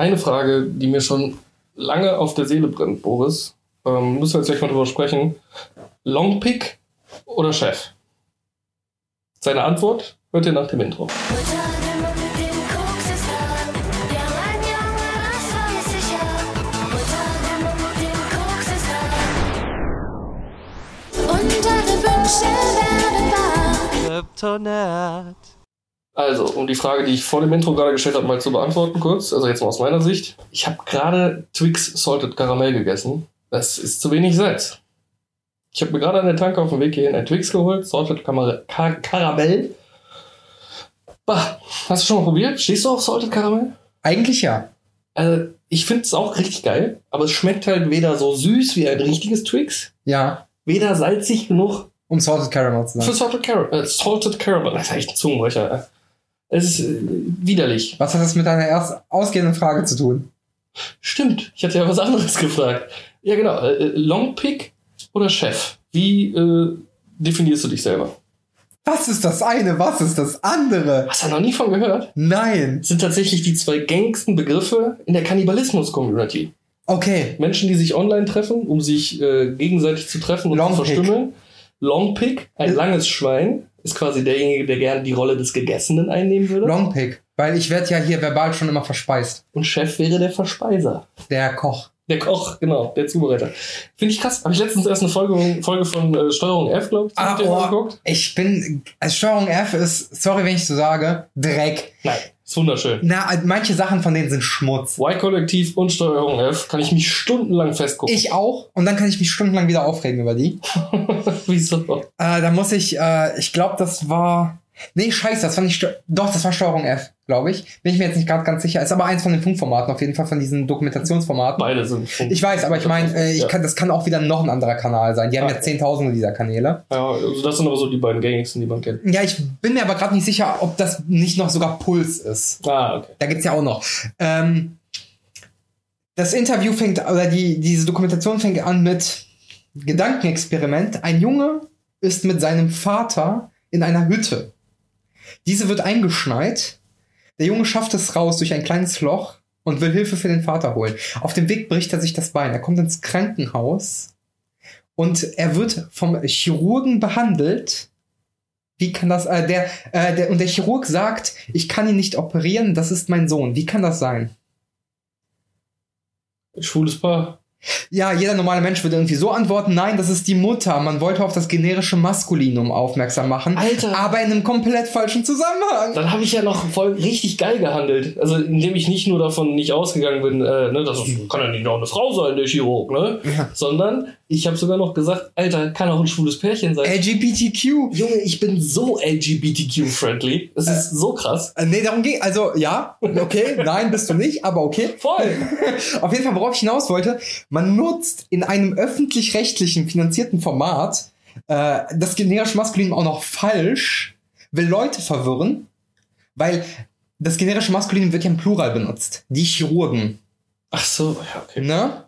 eine Frage, die mir schon lange auf der Seele brennt, Boris. Ähm, müssen wir jetzt gleich mal drüber sprechen. Longpick oder Chef? Seine Antwort hört ihr nach dem Intro. Kryptonat. Also, um die Frage, die ich vor dem Intro gerade gestellt habe, mal zu beantworten kurz, also jetzt mal aus meiner Sicht. Ich habe gerade Twix Salted Caramel gegessen. Das ist zu wenig Salz. Ich habe mir gerade an der Tanke auf dem Weg hierhin ein Twix geholt, Salted Caramel. Car Caramel. Bah, hast du schon mal probiert? Stehst du auf Salted Caramel? Eigentlich ja. Also, ich finde es auch richtig geil, aber es schmeckt halt weder so süß wie ein richtiges Twix, Ja. weder salzig genug Um Salted Caramel zu für sein. Salted Caramel. Äh, Salted Caramel, das ist echt ein Zungenbrecher. Es ist äh, widerlich. Was hat das mit deiner erst ausgehenden Frage zu tun? Stimmt, ich hatte ja was anderes gefragt. Ja, genau. Äh, äh, Longpick oder Chef? Wie äh, definierst du dich selber? Was ist das eine? Was ist das andere? Hast du noch nie von gehört? Nein. Das sind tatsächlich die zwei gängigsten Begriffe in der Kannibalismus-Community. Okay. Menschen, die sich online treffen, um sich äh, gegenseitig zu treffen und zu Longpick. verstümmeln. Longpick, ein langes Schwein, ist quasi derjenige, der gerne die Rolle des Gegessenen einnehmen würde. Longpick. Weil ich werde ja hier verbal schon immer verspeist. und Chef wäre der Verspeiser. Der Koch. Der Koch, genau, der Zubereiter. Finde ich krass. Habe ich letztens erst eine Folge, Folge von äh, Steuerung F, glaube ich, Ah, oh, geguckt? ich bin, als Steuerung F ist, sorry, wenn ich so sage, Dreck. Nein, ist wunderschön. Na, manche Sachen von denen sind Schmutz. Y-Kollektiv und Steuerung F kann ich mich stundenlang festgucken. Ich auch. Und dann kann ich mich stundenlang wieder aufregen über die. Wieso? Äh, da muss ich, äh, ich glaube, das war. Nee, scheiße, das war nicht. Doch, das war Steuerung F, glaube ich. Bin ich mir jetzt nicht gerade ganz sicher. Ist aber eins von den Funkformaten, auf jeden Fall von diesen Dokumentationsformaten. Beide sind schon. Ich weiß, aber ich meine, äh, ich Ja. kann, das kann auch wieder noch ein anderer Kanal sein. Die haben Ah. ja Zehntausende dieser Kanäle. Ja, also das sind aber so die beiden gängigsten, die man kennt. Ja, ich bin mir aber gerade nicht sicher, ob das nicht noch sogar Puls ist. Ah, okay. Da gibt's ja auch noch. Ähm, das Interview fängt, oder die, diese Dokumentation fängt an mit Gedankenexperiment. Ein Junge ist mit seinem Vater in einer Hütte. Diese wird eingeschneit. Der Junge schafft es raus durch ein kleines Loch und will Hilfe für den Vater holen. Auf dem Weg bricht er sich das Bein. Er kommt ins Krankenhaus und er wird vom Chirurgen behandelt. Wie kann das, äh, der, äh, der, und der Chirurg sagt, ich kann ihn nicht operieren, das ist mein Sohn. Wie kann das sein? Schwules Paar. Ja, jeder normale Mensch würde irgendwie so antworten, nein, das ist die Mutter. Man wollte auf das generische Maskulinum aufmerksam machen. Alter. Aber in einem komplett falschen Zusammenhang. Dann habe ich ja noch voll richtig geil gehandelt. Also indem ich nicht nur davon nicht ausgegangen bin, äh, ne, das ist, kann ja nicht auch eine Frau sein, der Chirurg, ne? Ja. Sondern ich habe sogar noch gesagt, Alter, kann auch ein schwules Pärchen sein. LGBTQ. Junge, ich bin so LGBTQ-friendly. Das ist so krass. Äh, nee, darum ging, also ja, okay, nein, bist du nicht, aber okay. Voll. Auf jeden Fall, worauf ich hinaus wollte, man nutzt in einem öffentlich-rechtlichen finanzierten Format äh, das generische Maskulinum auch noch falsch, will Leute verwirren, weil das generische Maskulinum wird ja im Plural benutzt. Die Chirurgen. Ach so, ja, okay. Ne?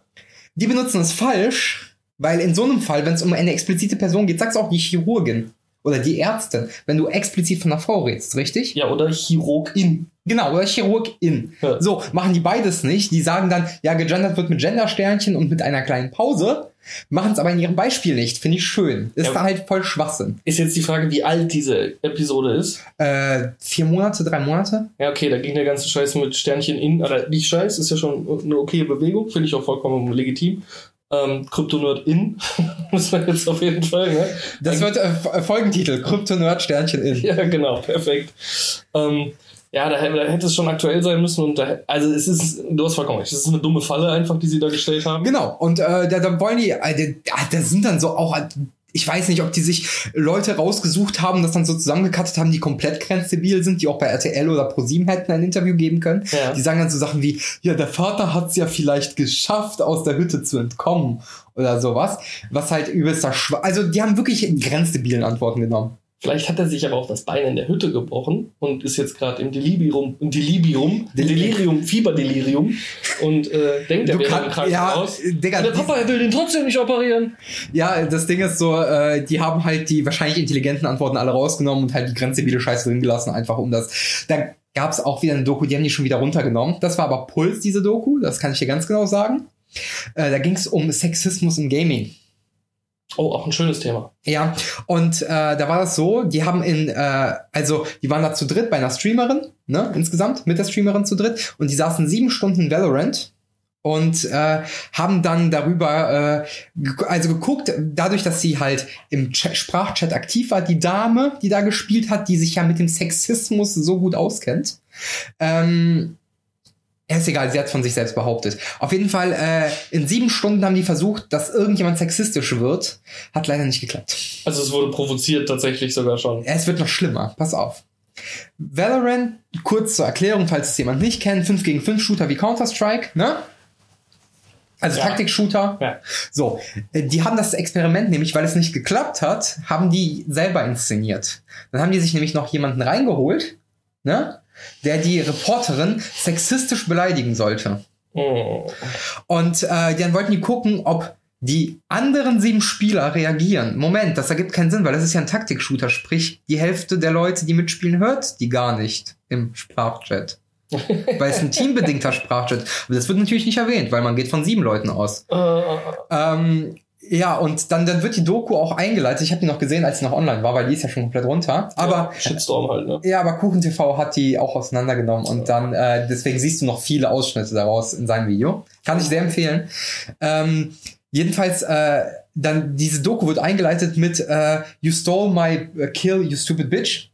Die benutzen es falsch, weil in so einem Fall, wenn es um eine explizite Person geht, sagst du auch die Chirurgin oder die Ärztin, wenn du explizit von einer Frau redest, richtig? Ja, oder Chirurgin. Genau, oder Chirurgin. Ja. So, machen die beides nicht. Die sagen dann, ja, gegendert wird mit Gendersternchen und mit einer kleinen Pause, machen es aber in ihrem Beispiel nicht. Finde ich schön. Ist Ja. da halt voll Schwachsinn. Ist jetzt die Frage, wie alt diese Episode ist. Äh, vier Monate, drei Monate? Ja, okay, da ging der ganze Scheiß mit Sternchen in, oder nicht Scheiß, ist ja schon eine okaye Bewegung, finde ich auch vollkommen legitim. Ähm, Kryptonerd in, muss man jetzt auf jeden Fall, ne? Das wird äh, F- Folgentitel. Kryptonerd Sternchen in. Ja, genau, perfekt. Ähm, ja, da, hätte- da hätte es schon aktuell sein müssen und da, also es ist, du hast vollkommen recht, es ist eine dumme Falle einfach, die sie da gestellt haben. Genau. Und äh, da, da wollen die, äh, da, sind dann so auch, äh, ich weiß nicht, ob die sich Leute rausgesucht haben, das dann so zusammengekattet haben, die komplett grenzdebil sind, die auch bei RTL oder ProSieben hätten ein Interview geben können. Ja. Die sagen dann so Sachen wie, ja, der Vater hat es ja vielleicht geschafft, aus der Hütte zu entkommen oder sowas. Was halt übelster Schwa Also die haben wirklich grenzdebilen Antworten genommen. Vielleicht hat er sich aber auch das Bein in der Hütte gebrochen und ist jetzt gerade im Delirium, im Delirium, Delirium, Fieberdelirium und äh, denkt, er wäre im Krankenhaus. ja, Digga, der Papa er will den trotzdem nicht operieren. Ja, das Ding ist so, äh, die haben halt die wahrscheinlich intelligenten Antworten alle rausgenommen und halt die grenzdebile Scheiße drin gelassen, einfach um das. Da, gab es auch wieder eine Doku, die haben die schon wieder runtergenommen. Das war aber Puls, diese Doku, das kann ich dir ganz genau sagen. Äh, da ging es um Sexismus im Gaming. Oh, auch ein schönes Thema. Ja, und äh, da war das so, die haben in, äh, also die waren da zu dritt bei einer Streamerin, ne, insgesamt, mit der Streamerin zu dritt, und die saßen sieben Stunden Valorant und äh, haben dann darüber, äh, also geguckt, dadurch, dass sie halt im Chat, Sprachchat aktiv war, die Dame, die da gespielt hat, die sich ja mit dem Sexismus so gut auskennt, ähm, ist egal, sie hat von sich selbst behauptet. Auf jeden Fall, äh, in sieben Stunden haben die versucht, dass irgendjemand sexistisch wird. Hat leider nicht geklappt. Also es wurde provoziert tatsächlich sogar schon. Es wird noch schlimmer. Pass auf. Valorant, kurz zur Erklärung, falls es jemand nicht kennt, 5 gegen 5 Shooter wie Counter-Strike, ne? Also Ja. Taktik-Shooter. Ja. So, äh, die haben das Experiment nämlich, weil es nicht geklappt hat, haben die selber inszeniert. Dann haben die sich nämlich noch jemanden reingeholt, ne? Der die Reporterin sexistisch beleidigen sollte. Oh. Und äh, dann wollten die gucken, ob die anderen sieben Spieler reagieren. Moment, das ergibt keinen Sinn, weil das ist ja ein Taktik-Shooter, sprich, die Hälfte der Leute, die mitspielen, hört die gar nicht im Sprachchat. weil es ein teambedingter Sprachchat. Aber das wird natürlich nicht erwähnt, weil man geht von sieben Leuten aus. Äh, Ähm, ja, und dann, dann wird die Doku auch eingeleitet. Ich habe die noch gesehen, als sie noch online war, weil die ist ja schon komplett runter. Aber ja, Shitstorm halt, ne? ja, aber Kuchen TV hat die auch auseinandergenommen und dann, äh, deswegen siehst du noch viele Ausschnitte daraus in seinem Video. Kann ich sehr empfehlen. Ähm, jedenfalls, äh, dann diese Doku wird eingeleitet mit äh, You stole my uh, kill, you stupid bitch.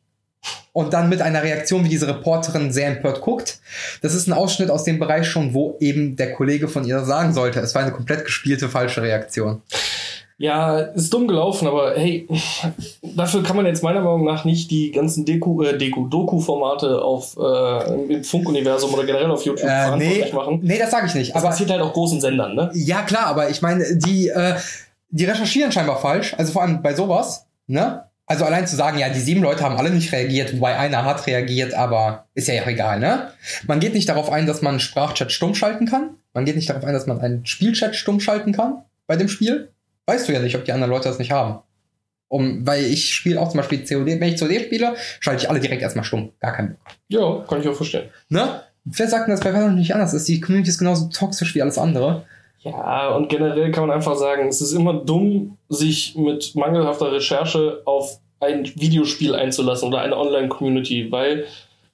Und dann mit einer Reaktion, wie diese Reporterin sehr empört guckt. Das ist ein Ausschnitt aus dem Bereich schon, wo eben der Kollege von ihr sagen sollte. Es war eine komplett gespielte falsche Reaktion. Ja, ist dumm gelaufen, aber hey, dafür kann man jetzt meiner Meinung nach nicht die ganzen Deku, äh, Deku, Doku-Formate auf äh, im Funk-Universum oder generell auf YouTube Äh, nee, machen. nee, das sage ich nicht. Das aber passiert halt auch großen Sendern, ne? Ja, klar, aber ich meine, die, äh, die recherchieren scheinbar falsch. Also vor allem bei sowas, ne? Also allein zu sagen, ja, die sieben Leute haben alle nicht reagiert, wobei einer hat reagiert, aber ist ja auch egal, ne? Man geht nicht darauf ein, dass man einen Sprachchat stumm schalten kann. Man geht nicht darauf ein, dass man einen Spielchat stumm schalten kann bei dem Spiel. Weißt du ja nicht, ob die anderen Leute das nicht haben. Um, weil ich spiele auch zum Beispiel COD. Wenn ich COD spiele, schalte ich alle direkt erstmal stumm. Gar kein Bock. Ja, kann ich auch verstehen. Ne? Wer sagt denn, dass bei Valorant nicht anders ist? Die Community ist genauso toxisch wie alles andere. Ja, und generell kann man einfach sagen, es ist immer dumm, sich mit mangelhafter Recherche auf ein Videospiel einzulassen oder eine Online-Community, weil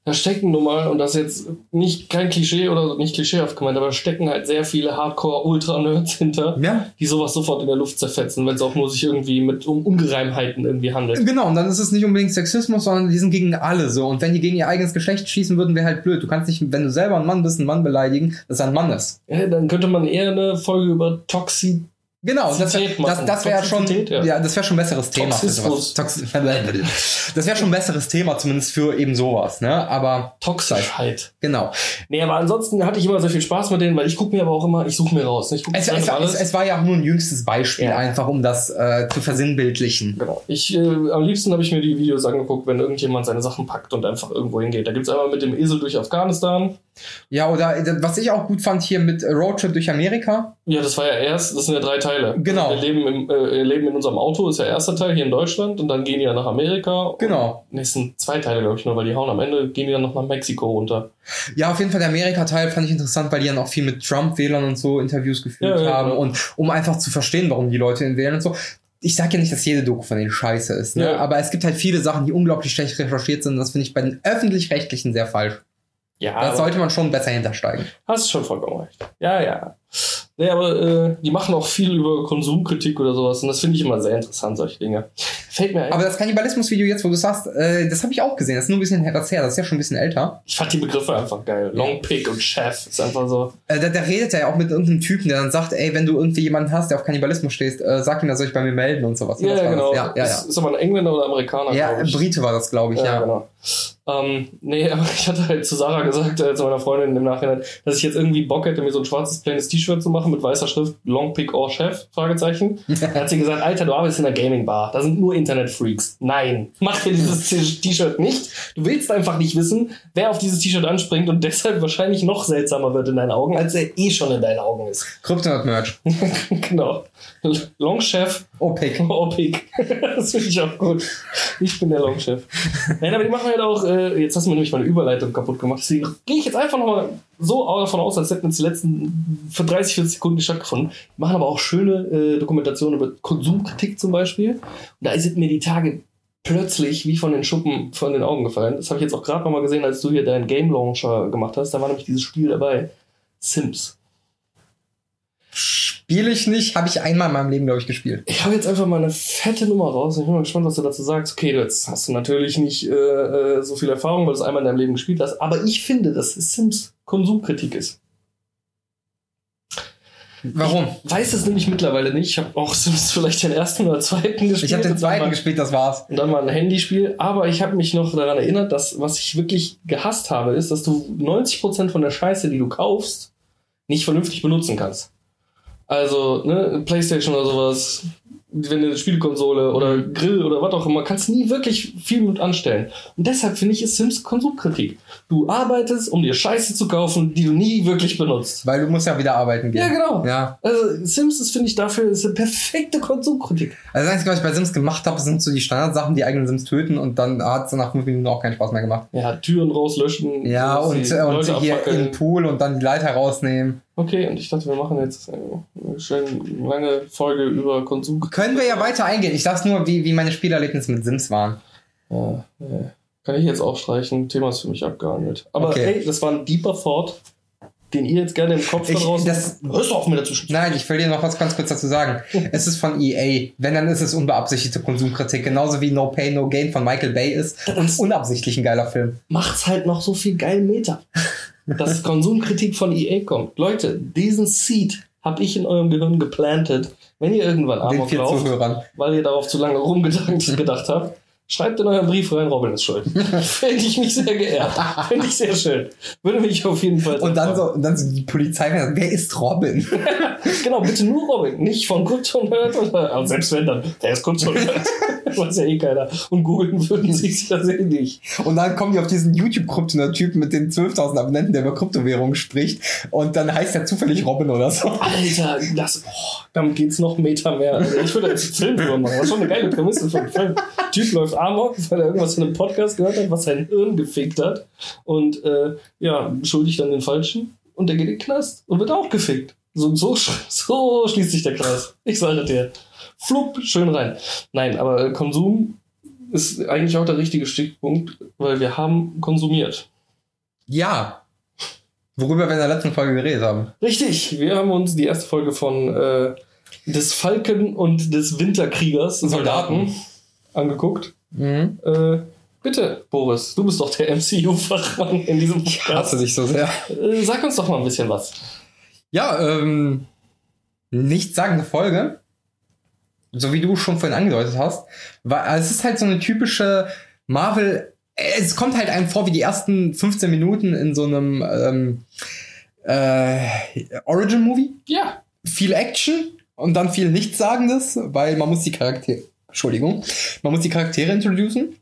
da stecken nun mal, und das ist jetzt nicht kein Klischee oder nicht klischeehaft gemeint, aber da stecken halt sehr viele Hardcore-Ultra-Nerds hinter, Ja, die sowas sofort in der Luft zerfetzen, wenn es auch nur sich irgendwie mit um Ungereimheiten irgendwie handelt. Genau, und dann ist es nicht unbedingt Sexismus, sondern die sind gegen alle so. Und wenn die gegen ihr eigenes Geschlecht schießen würden, wäre halt blöd. Du kannst nicht, wenn du selber ein Mann bist, einen Mann beleidigen, dass er ein Mann ist. Ja, dann könnte man eher eine Folge über Toxi Genau, das, Toxizität das, machen. das wäre schon, ja. ja. das wäre schon ein besseres Thema. für sowas. Toxismus. Toxi das wäre schon ein besseres Thema, zumindest für eben sowas, ne? Aber Toxischheit. genau. Nee, aber ansonsten hatte ich immer sehr viel Spaß mit denen, weil ich gucke mir aber auch immer, ich suche mir raus. ne? Ich gucke Es, es, es, es war ja auch nur ein jüngstes Beispiel, Ja. einfach um das äh, zu versinnbildlichen. Genau. Ich, äh, am liebsten habe ich mir die Videos angeguckt, wenn irgendjemand seine Sachen packt und einfach irgendwo hingeht. Da gibt's einmal mit dem Esel durch Afghanistan. Ja, oder äh, was ich auch gut fand hier mit äh, Roadtrip durch Amerika. Ja, das war ja erst, das sind ja drei Teile. Genau. Wir leben, im, äh, leben in unserem Auto, ist ja erster Teil hier in Deutschland und dann gehen die ja nach Amerika. Genau. Und, nee, es sind zwei Teile, glaube ich, nur, weil die hauen am Ende, gehen die dann noch nach Mexiko runter. Ja, auf jeden Fall der Amerika-Teil fand ich interessant, weil die dann auch viel mit Trump-Wählern und so Interviews geführt Ja, ja, haben genau. und um einfach zu verstehen, warum die Leute ihn wählen und so. Ich sag ja nicht, dass jede Doku von denen scheiße ist, ne? Ja. aber es gibt halt viele Sachen, die unglaublich schlecht recherchiert sind. und Das finde ich bei den öffentlich-rechtlichen sehr falsch. Ja, Da sollte man schon besser hintersteigen. hast schon vollkommen recht. Ja, ja. Nee, aber äh, die machen auch viel über Konsumkritik oder sowas und das finde ich immer sehr interessant, solche Dinge. Fällt mir ein, Aber das Kannibalismus-Video jetzt, wo du sagst, äh, das habe ich auch gesehen. Das ist nur ein bisschen her, das ist ja schon ein bisschen älter. ich fand die Begriffe einfach geil. Long Pick und Chef ist einfach so. Äh, da, da redet er ja auch mit irgendeinem Typen, der dann sagt, ey, wenn du irgendwie jemanden hast, der auf Kannibalismus stehst, äh, sag ihm, er soll ich bei mir melden und sowas. Ja, Das war genau. Ja, ja, Ist, ja. ist aber ein Engländer oder Amerikaner, Ja. Brite war das, glaube ich, ja. Ja, genau. Ähm, nee, aber ich hatte halt zu Sarah gesagt, äh, zu meiner Freundin im Nachhinein, dass ich jetzt irgendwie Bock hätte, mir so ein schwarzes plaines T-Shirt zu machen mit weißer Schrift, Long Pick or Chef, Fragezeichen. da hat sie gesagt, Alter, du arbeitest in einer Gaming-Bar, da sind nur Internet-Freaks. Nein, mach dir dieses T-Shirt nicht. Du willst einfach nicht wissen, wer auf dieses T-Shirt anspringt und deshalb wahrscheinlich noch seltsamer wird in deinen Augen, als er eh schon in deinen Augen ist. Kryptonaut-Merch. genau. Long Chef OPEC. Pick. das finde ich auch gut. Ich bin der Longchef. Nein, aber die machen halt auch, äh, jetzt hast du mir nämlich meine Überleitung kaputt gemacht, deswegen gehe ich jetzt einfach nochmal so davon aus, als hätten jetzt die letzten 30, 40 Sekunden stattgefunden. Wir machen aber auch schöne äh, Dokumentationen über Konsumkritik zum Beispiel. Und da sind mir die Tage plötzlich wie von den Schuppen von den Augen gefallen. Das habe ich jetzt auch gerade nochmal gesehen, als du hier deinen Game Launcher gemacht hast. Da war nämlich dieses Spiel dabei. Sims. Spiele ich nicht, habe ich einmal in meinem Leben, glaube ich, gespielt. Ich habe jetzt einfach mal eine fette Nummer raus. Ich bin mal gespannt, was du dazu sagst. Okay, jetzt hast du natürlich nicht äh, äh, so viel Erfahrung, weil du es einmal in deinem Leben gespielt hast. Aber ich finde, dass Sims Konsumkritik ist. Warum? Ich weiß es nämlich mittlerweile nicht. Ich habe auch Sims vielleicht den ersten oder zweiten gespielt. Ich habe den Und zweiten mal- gespielt, das war's. Und dann mal ein Handyspiel. Aber ich habe mich noch daran erinnert, dass was ich wirklich gehasst habe, ist, dass du 90% von der Scheiße, die du kaufst, nicht vernünftig benutzen kannst. Also, ne, Playstation oder sowas, wenn eine Spielkonsole oder Grill oder was auch immer, kannst nie wirklich viel mit anstellen. Und deshalb finde ich es Sims Konsumkritik. Du arbeitest, um dir Scheiße zu kaufen, die du nie wirklich benutzt. Weil du musst ja wieder arbeiten gehen. Ja, genau. Ja. Also Sims ist, finde ich, dafür ist eine perfekte Konsumkritik. Also das Einzige, was ich bei Sims gemacht habe, sind so die Standardsachen, die eigenen Sims töten und dann hat es nach fünf Minuten auch keinen Spaß mehr gemacht. Ja, Türen rauslöschen. Ja, und, äh, und hier im Pool und dann die Leiter rausnehmen. Okay, und ich dachte, wir machen jetzt eine schön lange Folge über Konsum. Können wir ja weiter eingehen. Ich sag's nur, wie, wie meine Spielerlebnisse mit Sims waren. Ja, ja. Kann ich jetzt auch streichen. Thema ist für mich abgehandelt. Aber Okay. ey, das war ein deeper Thought, den ihr jetzt gerne im Kopf da Ich- draußen... das- Hörst du auf mir dazwischen? Nein, ich will dir noch was ganz kurz dazu sagen. Es ist von EA. Wenn, dann ist es unbeabsichtigte Konsumkritik. Genauso wie No Pay, No Gain von Michael Bay ist. Das Unabsichtlich ein geiler Film. macht's halt noch so viel geil Meter. Dass Konsumkritik von EA kommt. Leute, diesen Seed habe ich in eurem Gehirn geplantet. Wenn ihr irgendwann Amok lauft, weil ihr darauf zu lange rumgedacht gedacht habt, schreibt in euren Brief rein, Robin ist schuld. Fände ich mich sehr geehrt. Fände ich sehr schön. Würde mich auf jeden Fall Und dann so, und dann so die Polizei, wer ist Robin? Genau, bitte nur Robin. Nicht von Krypton hört. Oder, aber selbst wenn dann, wer ist Krypton hört. Weiß ja eh keiner. Und googeln würden sie es ja eh nicht. Und dann kommen die auf diesen YouTube-Kryptoner-Typen mit den 12.000 Abonnenten, der über Kryptowährungen spricht. Und dann heißt er zufällig Robin oder so. Alter, das, oh, damit geht's noch Meter mehr. Also ich würde jetzt einen Film drüber machen. Das ist schon eine geile Prämisse für einen Film. Typ läuft Amok, weil er irgendwas in einem Podcast gehört hat, was sein Hirn gefickt hat. Und äh, ja, schuldig dann den Falschen. Und der geht in den Knast und wird auch gefickt. So, so, so schließt sich der Kreis. Ich sage dir. Flupp, schön rein. Nein, aber Konsum ist eigentlich auch der richtige Stichpunkt, weil wir haben konsumiert. Ja. Worüber wir in der letzten Folge geredet haben. Richtig, wir haben uns die erste Folge von äh, des Falken und des Winterkriegers Soldaten angeguckt. Mhm. Äh, bitte, Boris, du bist doch der MCU-Fachmann in diesem Ich hasse Podcast. dich so sehr. Äh, sag uns doch mal ein bisschen was. Ja, ähm, nichtssagende Folge. So wie du schon vorhin angedeutet hast. Weil es ist halt so eine typische Marvel. Es kommt halt einem vor wie die ersten 15 Minuten in so einem ähm, äh, Origin-Movie. Ja, Viel Action und dann viel Nichtsagendes, weil man muss die Charaktere. Entschuldigung. Man muss die Charaktere introducen.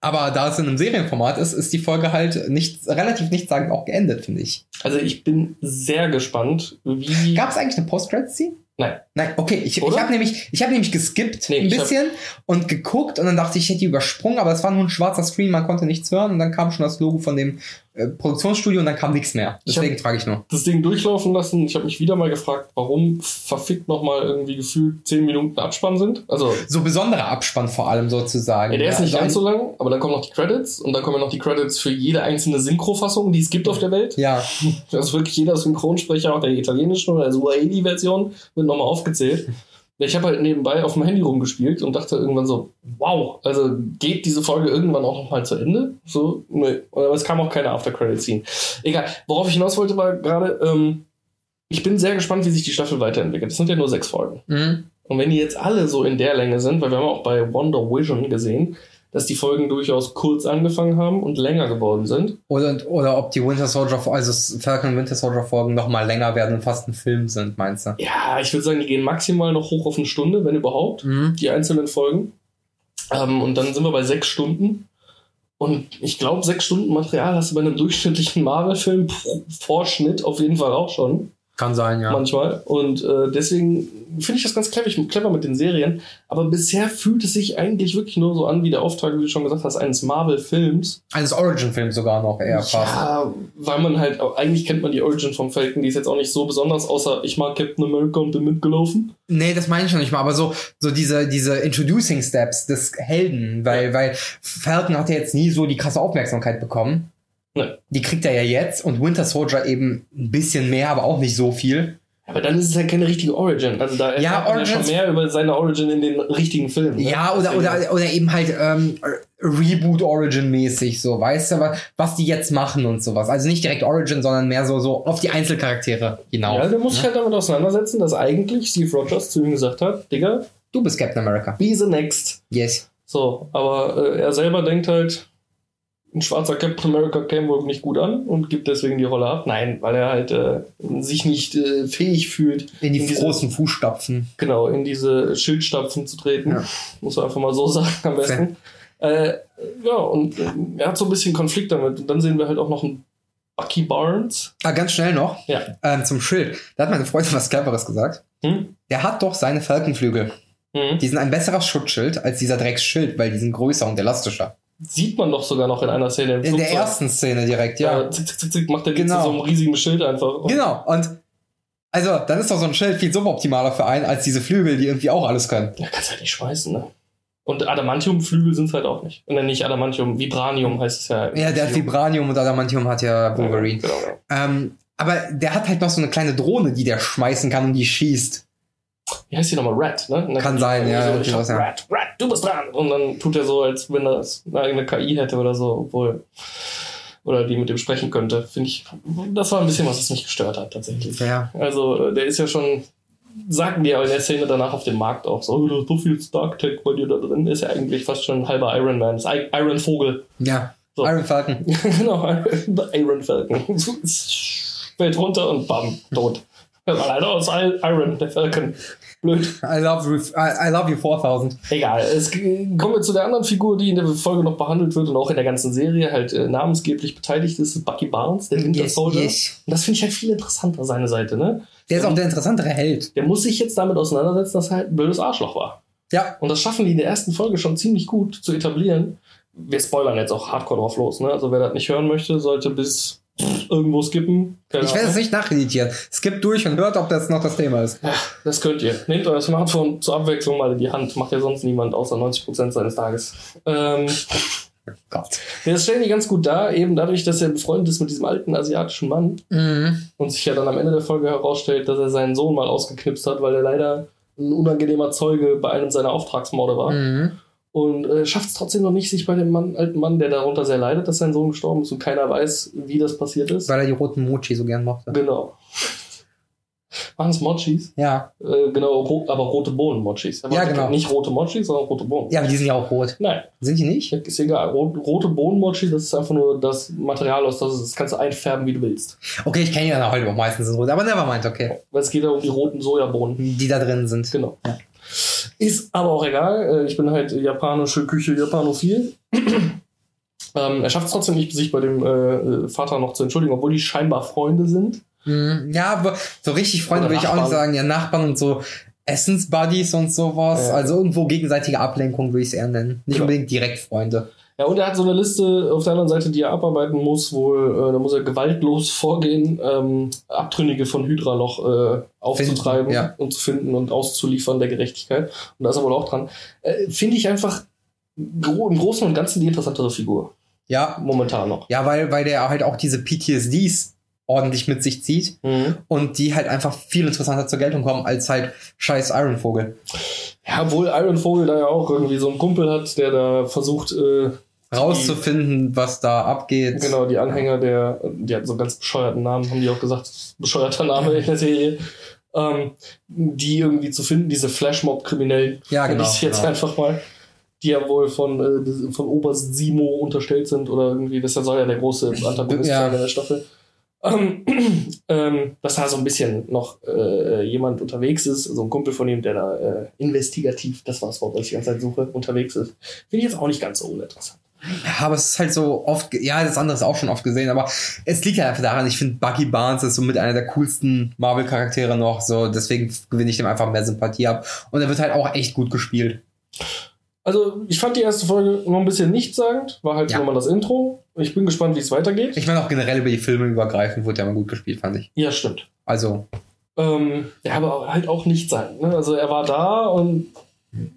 Aber da es in einem Serienformat ist, ist die Folge halt nicht, relativ nichtssagend auch geendet, finde ich. also ich bin sehr gespannt, wie. Gab es eigentlich eine Post-Credit-Scene? Nein. Nein, okay. Ich, Oder? ich habe nämlich, ich hab nämlich geskippt Nee, ein bisschen und geguckt und dann dachte ich, ich hätte die übersprungen, aber es war nur ein schwarzer Screen, man konnte nichts hören und dann kam schon das Logo von dem äh, Produktionsstudio und dann kam nichts mehr. Ich Deswegen frage ich nur. das Ding durchlaufen lassen. Ich habe mich wieder mal gefragt, warum verfickt nochmal irgendwie gefühlt 10 Minuten Abspann sind. Also, So besonderer Abspann vor allem sozusagen. ja, der ist nicht also ganz so lang, aber dann kommen noch die Credits und dann kommen noch die Credits für jede einzelne Synchrofassung, die es gibt auf der Welt. Ja, Also wirklich jeder Synchronsprecher, auch der italienischen oder der Suaheli-Version, wird nochmal aufgezählt. Ich habe halt nebenbei auf dem Handy rumgespielt und dachte irgendwann so, wow, also geht diese Folge irgendwann auch nochmal zu Ende? So, nee. Aber es kam auch keine After-Credit-Scene. Egal, worauf ich hinaus wollte, war gerade, ähm, ich bin sehr gespannt, wie sich die Staffel weiterentwickelt. Es sind ja nur sechs Folgen. mhm. Und wenn die jetzt alle so in der Länge sind, weil wir haben auch bei Wonder Vision gesehen, dass die Folgen durchaus kurz angefangen haben und länger geworden sind. oder, oder ob die Winter Soldier, also Falcon Winter Soldier Folgen noch mal länger werden und fast ein Film sind, meinst du? Ja, ich würde sagen, die gehen maximal noch hoch auf eine Stunde, wenn überhaupt, Mhm. die einzelnen Folgen. Ähm, und dann sind wir bei sechs Stunden. Und ich glaube, sechs Stunden Material hast du bei einem durchschnittlichen Marvel-Film Vorschnitt auf jeden Fall auch schon. Kann sein, ja. manchmal. Und äh, deswegen finde ich das ganz clever, clever mit den Serien. Aber bisher fühlt es sich eigentlich wirklich nur so an wie der Auftrag, wie du schon gesagt hast, eines Marvel-Films. Eines Origin-Films sogar noch eher fast. Ja, weil man halt, eigentlich kennt man die Origin vom Falcon, die ist jetzt auch nicht so besonders, außer ich mag Captain America und bin mitgelaufen. Nee, das meine ich noch nicht mal, aber so, so diese, diese Introducing Steps des Helden, weil, weil Falcon hat ja jetzt nie so die krasse Aufmerksamkeit bekommen. Nee. Die kriegt er ja jetzt und Winter Soldier eben ein bisschen mehr, aber auch nicht so viel. Aber dann ist es halt keine richtige Origin. Also da Ja, erfährt man Origins- schon mehr über seine Origin in den richtigen Filmen. ne? Ja, oder, oder, oder eben halt ähm, Reboot Origin mäßig so, weißt du, was, was die jetzt machen und sowas. Also nicht direkt Origin, sondern mehr so, so auf die Einzelcharaktere hinaus. Ja, der muss sich halt damit auseinandersetzen, dass eigentlich Steve Rogers zu ihm gesagt hat, Digga, Du bist Captain America. be the next. Yes. So, aber äh, er selber denkt halt, ein schwarzer Captain America käme wohl nicht gut an und gibt deswegen die Rolle ab. Nein, weil er halt äh, sich nicht äh, fähig fühlt, In die diese, großen Fußstapfen. genau, in diese Schildstapfen zu treten. Ja. Muss man einfach mal so sagen am besten. Äh, ja, und äh, er hat so ein bisschen Konflikt damit. Und dann sehen wir halt auch noch einen Bucky Barnes. Ah, ganz schnell noch. Ja. Ähm, zum Schild. Da hat meine Freundin was Cleveres gesagt. Hm? Der hat doch seine Falkenflügel. Hm? Die sind ein besseres Schutzschild als dieser Drecksschild, weil die sind größer und elastischer. Sieht man doch sogar noch in einer Szene im In der ersten Szene direkt, ja. Ja, zick, zick, zick, zick, macht er Genau. so einem riesigen Schild einfach. Genau. Und also, dann ist doch so ein Schild viel suboptimaler für einen als diese Flügel, die irgendwie auch alles können. Ja, kannst halt nicht schmeißen, ne? Und Adamantium-Flügel sind es halt auch nicht. Und dann nicht Adamantium, Vibranium heißt es ja. Ja, der hat Vibranium und Adamantium hat ja Wolverine. Genau, genau. Ähm, aber der hat halt noch so eine kleine Drohne, die der schmeißen kann und die schießt. Wie heißt die nochmal? Rat, ne? Kann sein, ja, So, ich hab was, ja. Rat, Rat, du bist dran. Und dann tut er so, als wenn das eine eigene KI hätte oder so, obwohl. Oder die mit dem sprechen könnte. Finde ich. Das war ein bisschen, was es mich gestört hat, tatsächlich. Ja. Also, der ist ja schon. Sagten die ja in der Szene danach auf dem Markt auch so, oh, da ist so viel Stark Tech bei dir da drin, ist ja eigentlich fast schon ein halber Iron Man, ist I- Iron Vogel. Ja. So. Iron Falcon. genau, Iron, Falcon. Fällt runter und bam, tot. Das war leider aus Iron, der Falcon. Blöd. I love you, I, love you 4000. Egal. Es, kommen wir zu der anderen Figur, die in der Folge noch behandelt wird und auch in der ganzen Serie halt äh, namensgeblich beteiligt ist, Bucky Barnes, der Winter Yes, Soldier. yes. Und das finde ich halt viel interessanter, seine Seite, ne? Der ist auch der interessantere Held. Der muss sich jetzt damit auseinandersetzen, dass er halt ein blödes Arschloch war. Ja. Und das schaffen die in der ersten Folge schon ziemlich gut zu etablieren. Wir spoilern jetzt auch hardcore drauf los, ne? Also wer das nicht hören möchte, sollte bis irgendwo skippen. Keine Ich werde es nicht nachreditieren. Skippt durch und hört, ob das noch das Thema ist. Ja, das könnt ihr. Nehmt euer Smartphone zur Abwechslung mal in die Hand. Macht ja sonst niemand außer 90% seines Tages. Ähm, Gott. das stellen die ganz gut dar, eben dadurch, dass er befreundet ist mit diesem alten asiatischen Mann Mhm. und sich ja dann am Ende der Folge herausstellt, dass er seinen Sohn mal ausgeknipst hat, weil er leider ein unangenehmer Zeuge bei einem seiner Auftragsmorde war. Mhm. Und äh, schafft es trotzdem noch nicht, sich bei dem Mann, alten Mann, der darunter sehr leidet, dass sein Sohn gestorben ist und keiner weiß, wie das passiert ist. Weil er die roten Mochi so gern mochte. Genau. Waren es Mochis? Ja. Äh, genau, ro aber rote Bohnen-Mochis. Er Ja, genau. Nicht rote Mochis, sondern rote Bohnen. Ja, aber die sind ja auch rot. Nein, Sind die nicht? ist egal. Rot, rote Bohnen-Mochi, das ist einfach nur das Material, aus das, das kannst du einfärben, wie du willst. Okay, ich kenne die dann halt auch meistens in rot. Aber never mind, okay. Weil es geht ja um die roten Sojabohnen. Die da drin sind. Genau. Ja. Ist aber auch egal. Äh, Ich bin halt japanische Küche japanophil. ähm, er schafft es trotzdem nicht, sich bei dem äh, Vater noch zu entschuldigen, obwohl die scheinbar Freunde sind. Mhm. Ja, aber so richtig Freunde will ich auch nicht sagen. Ja, Nachbarn und so Essensbuddies und sowas. Ja. Also irgendwo gegenseitige Ablenkung würde ich es eher nennen. Nicht Genau. unbedingt direkt Freunde. Ja, und er hat so eine Liste auf der anderen Seite, die er abarbeiten muss, wohl, äh, da muss er gewaltlos vorgehen, ähm, Abtrünnige von Hydra noch äh, aufzutreiben Finden, ja. und zu finden und auszuliefern der Gerechtigkeit. Und da ist er wohl auch dran. Äh, Finde ich einfach gro im Großen und Ganzen die interessantere Figur. Ja, Momentan noch. ja, weil, weil der halt auch diese PTSDs ordentlich mit sich zieht Mhm. und die halt einfach viel interessanter zur Geltung kommen als halt scheiß Ironvogel. Ja, obwohl Iron Vogel da ja auch irgendwie so einen Kumpel hat, der da versucht, äh, Rauszufinden, was da abgeht. genau, die Anhänger der, die hatten so einen ganz bescheuerten Namen, haben die auch gesagt, bescheuerter Name in der Serie, ähm, die irgendwie zu finden, diese Flashmob-Kriminellen. Ja, genau. ich jetzt genau. einfach mal. Die ja wohl von, äh, von Oberst Simo unterstellt sind oder irgendwie, das soll ja der große Antagonist Ja. sein in der Staffel. Ähm, ähm, dass da so ein bisschen noch äh, jemand unterwegs ist, so ein Kumpel von ihm, der da äh, investigativ, das war das Wort, was ich die ganze Zeit suche, unterwegs ist. Finde ich jetzt auch nicht ganz so uninteressant. Ja, aber es ist halt so oft, ja, das andere ist auch schon oft gesehen, aber es liegt halt einfach daran, ich finde Bucky Barnes ist so mit einer der coolsten Marvel-Charaktere noch, so deswegen gewinne ich dem einfach mehr Sympathie ab. Und er wird halt auch echt gut gespielt. Also, ich fand die erste Folge noch ein bisschen nichtssagend. War halt Ja. nochmal das Intro. Ich bin gespannt, wie es weitergeht. Ich meine auch generell über die Filme übergreifend wurde der mal gut gespielt, fand ich. ja, stimmt. Also, Ähm, ja, aber halt auch nichtssagend. Ne? Also, er war da und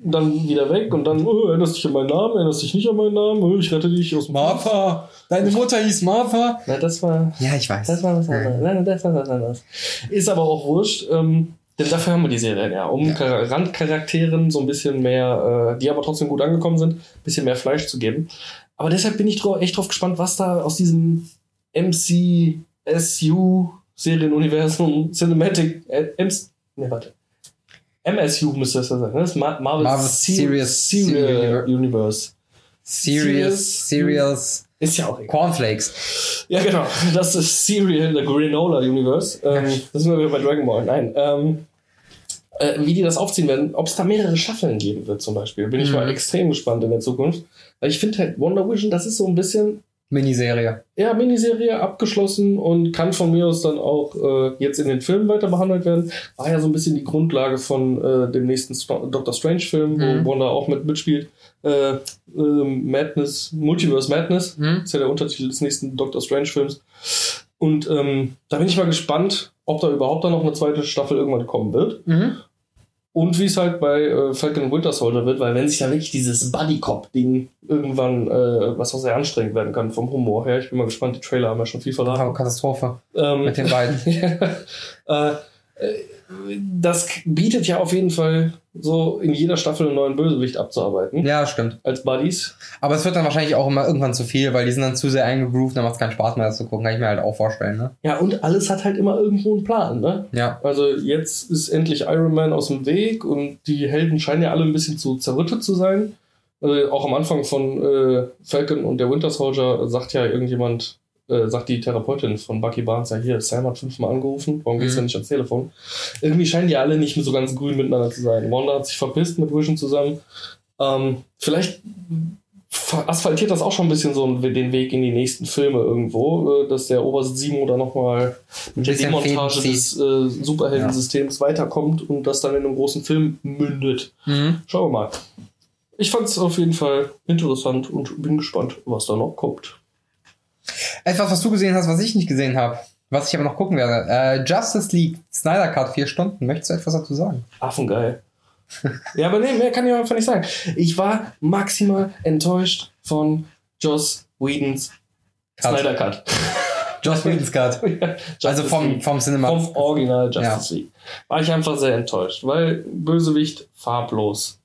dann wieder weg und dann, oh, erinnerst dich an meinen Namen, erinnerst dich nicht an meinen Namen, oh, ich rette dich aus dem Martha, deine Mutter hieß Martha. Na, das war. Ja, ich weiß. Das war was anderes. Nein, das war was anderes. Ist aber auch wurscht. Ähm, denn dafür haben wir die Serie ja, um Ja. Char- Randcharakteren so ein bisschen mehr, äh, die aber trotzdem gut angekommen sind, ein bisschen mehr Fleisch zu geben. Aber deshalb bin ich dro echt drauf gespannt, was da aus diesem MCSU Serienuniversum Cinematic äh, MS, nee, warte. MSU müsste das ja sein. ne? Das Marvel, Marvel Serious, Serious Serial Universe. Serious, Serious Ist ja auch egal. Cornflakes. Ja, genau. Das ist Serial, der Granola Universe. Ähm, das sind wir wieder bei Dragon Ball. Nein. Ähm, äh, wie die das aufziehen werden, ob es da mehrere Staffeln geben wird, zum Beispiel. Bin ich Mhm. mal extrem gespannt in der Zukunft. Weil ich finde halt Wonder Vision, das ist so ein bisschen, Miniserie. ja, Miniserie abgeschlossen und kann von mir aus dann auch äh, jetzt in den Filmen weiter behandelt werden. War ja so ein bisschen die Grundlage von äh, dem nächsten St Doctor Strange-Film, Mhm. wo Wanda auch mit mitspielt. Äh, äh, Madness, Multiverse Madness. Hm? ist ja der Untertitel des nächsten Doctor Strange-Films. Und ähm, da bin ich mal gespannt, ob da überhaupt dann noch eine zweite Staffel irgendwann kommen wird. Mhm. Und wie es halt bei äh, Falcon Winter Soldier wird, weil wenn sich da wirklich dieses Buddy-Cop-Ding irgendwann, äh, was auch sehr anstrengend werden kann vom Humor her, ich bin mal gespannt, die Trailer haben ja schon viel verraten. Katastrophe Ähm, mit den beiden. äh, das bietet ja auf jeden Fall so in jeder Staffel einen neuen Bösewicht abzuarbeiten. ja, stimmt. Als Buddies. Aber es wird dann wahrscheinlich auch immer irgendwann zu viel, weil die sind dann zu sehr eingegroovt, dann macht es keinen Spaß mehr, das zu gucken. Kann ich mir halt auch vorstellen, ne? Ja, und alles hat halt immer irgendwo einen Plan, ne? Ja. Also jetzt ist endlich Iron Man aus dem Weg und die Helden scheinen ja alle ein bisschen zu zerrüttet zu sein. Also auch am Anfang von äh, Falcon und der Winter Soldier sagt ja irgendjemand, äh, sagt die Therapeutin von Bucky Barnes ja hier, Sam hat fünfmal angerufen, warum gehst du Mhm. nicht ans Telefon? Irgendwie scheinen die alle nicht mehr so ganz grün miteinander zu sein. Wanda hat sich verpisst mit Vision zusammen. Ähm, vielleicht asphaltiert das auch schon ein bisschen so den Weg in die nächsten Filme irgendwo, äh, dass der Oberst Simo da nochmal mit der Demontage des äh, Superheldensystems weiterkommt und das dann in einem großen Film mündet. Mhm. Schauen wir mal. Ich fand es auf jeden Fall interessant und bin gespannt, was da noch kommt. Etwas, was du gesehen hast, was ich nicht gesehen habe, was ich aber noch gucken werde. Äh, Justice League, Snyder Cut, vier Stunden. Möchtest du etwas dazu sagen? Affengeil. ja, aber nee, mehr kann ich einfach nicht sagen. Ich war maximal enttäuscht von Joss Whedons Cut. Snyder Cut. Joss Whedon's Cut. Ja, Also vom, vom Cinema. vom Original Justice League. War ich einfach sehr enttäuscht, weil Bösewicht farblos.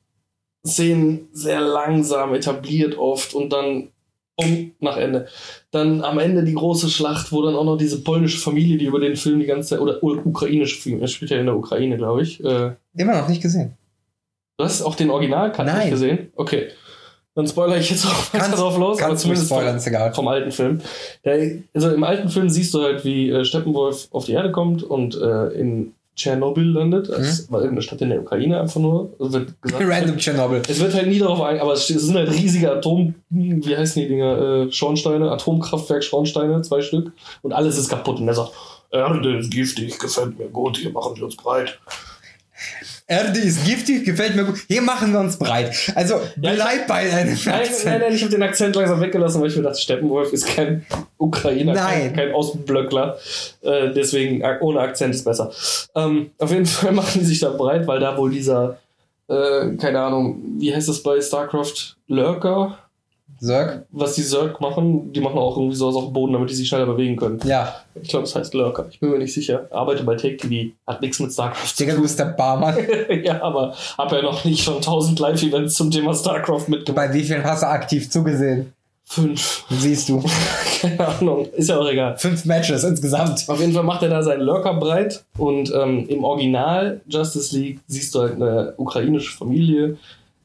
Szenen sehr langsam etabliert oft und dann um nach Ende. Dann am Ende die große Schlacht, wo dann auch noch diese polnische Familie, die über den Film die ganze Zeit, oder ukrainische Familie, er spielt ja in der Ukraine, glaube ich. Äh, Immer noch nicht gesehen. du hast auch den Original-Cut Nein. nicht gesehen? Okay. Dann spoilere ich jetzt auch weiter drauf los, aber zumindest vom- spoilern, egal. vom alten Film. Der, also im alten Film siehst du halt, wie äh, Steppenwolf auf die Erde kommt und äh, in Tschernobyl landet. Das war irgendeine Stadt in der Ukraine einfach nur. Wird gesagt, Random Tschernobyl. Es wird halt nie darauf ein, aber es sind halt riesige Atom, wie heißen die Dinger, äh, Schornsteine, Atomkraftwerk Schornsteine, zwei Stück und alles ist kaputt und er sagt, Erde ist giftig, gefällt mir gut, hier machen wir uns breit. Erde ist giftig, gefällt mir gut. Hier machen wir uns breit. Also Ja, bleib bei deinem Nein, nein, Akzent. nein, ich habe den Akzent langsam weggelassen, weil ich mir dachte, Steppenwolf ist kein Ukrainer, Nein. kein, kein Außenblöckler. Äh, deswegen ohne Akzent ist besser. Ähm, auf jeden Fall machen die sich da breit, weil da wohl dieser, äh, keine Ahnung, wie heißt das bei StarCraft? Lurker? Sirk? Was die Zerg machen, die machen auch irgendwie sowas auf dem Boden, damit die sich schneller bewegen können. Ja. Ich glaube, es heißt Lurker. Ich bin mir nicht sicher. Arbeite bei Take TV. Hat nichts mit StarCraft zu Digga, du bist der Barmann. ja, aber hab ja noch nicht schon 1000 Live-Events zum Thema StarCraft mitgemacht. Bei wie vielen hast du aktiv zugesehen? Fünf. Siehst du. Keine Ahnung. Ist ja auch egal. Fünf Matches insgesamt. Auf jeden Fall macht er da seinen Lurker breit und ähm, im Original Justice League siehst du halt eine ukrainische Familie,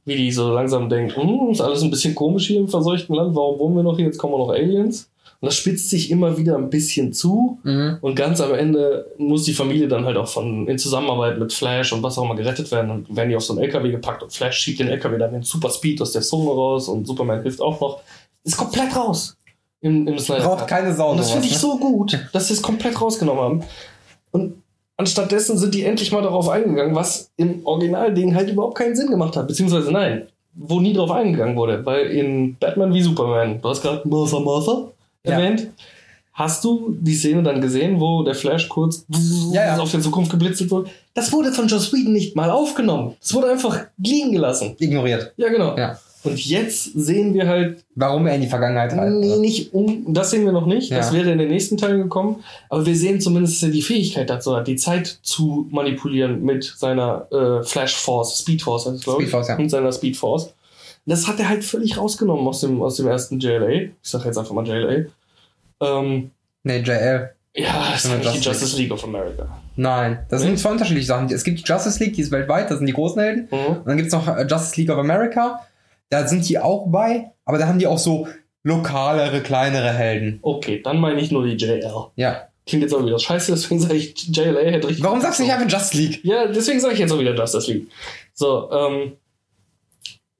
wie die so langsam denken, hm, ist alles ein bisschen komisch hier im verseuchten Land, warum wohnen wir noch hier, jetzt kommen noch Aliens. Und das spitzt sich immer wieder ein bisschen zu Mhm. und ganz am Ende muss die Familie dann halt auch von in Zusammenarbeit mit Flash und was auch immer gerettet werden und werden die auf so einen LKW gepackt und Flash schiebt den LKW dann in Super Speed aus der Zunge raus und Superman hilft auch noch. ist komplett raus. Im, im Snyder Braucht keine Sau. Und das finde ich ne? so gut, dass sie es komplett rausgenommen haben. Und anstattdessen sind die endlich mal darauf eingegangen, was im Originalding halt überhaupt keinen Sinn gemacht hat. Beziehungsweise nein, wo nie drauf eingegangen wurde. Weil in Batman wie Superman, du hast gerade Martha Martha Ja. erwähnt, hast du die Szene dann gesehen, wo der Flash kurz Ja, ja. auf der Zukunft geblitzelt wurde? Das wurde von Joss Whedon nicht mal aufgenommen. Das wurde einfach liegen gelassen. Ignoriert. Ja, genau. Ja. Und jetzt sehen wir halt Warum er in die Vergangenheit reist. Nee, nicht um, das sehen wir noch nicht. Das Ja. wäre in den nächsten Teilen gekommen. Aber wir sehen zumindest, dass er die Fähigkeit dazu hat, die Zeit zu manipulieren mit seiner äh, Flash Force, Speed Force, heißt es, glaub ich. Speed Force, ja. Mit seiner Speed Force. Das hat er halt völlig rausgenommen aus dem, aus dem ersten JLA. Ich sag jetzt einfach mal JLA. Ähm, Nee, JL. ja, das ist die Justice Justice League of America. Nein, das Nee? sind zwei unterschiedliche Sachen. Es gibt die Justice League, die ist weltweit, das sind die großen Helden. Mhm. Und dann gibt es noch äh, Justice League of America, da sind die auch bei, aber da haben die auch so lokalere, kleinere Helden. Okay, dann meine ich nur die JL. Ja. Klingt jetzt auch wieder scheiße, deswegen sage ich JLA hätte richtig. Warum sagst du nicht einfach Justice League? Ja, deswegen sage ich jetzt auch wieder Justice League. So, ähm,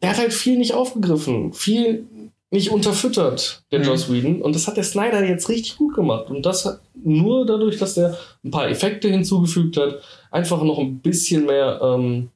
er hat halt viel nicht aufgegriffen, viel nicht unterfüttert, der Mhm. Joss Whedon. Und das hat der Snyder jetzt richtig gut gemacht. Und das hat nur dadurch, dass er ein paar Effekte hinzugefügt hat, einfach noch ein bisschen mehr ähm,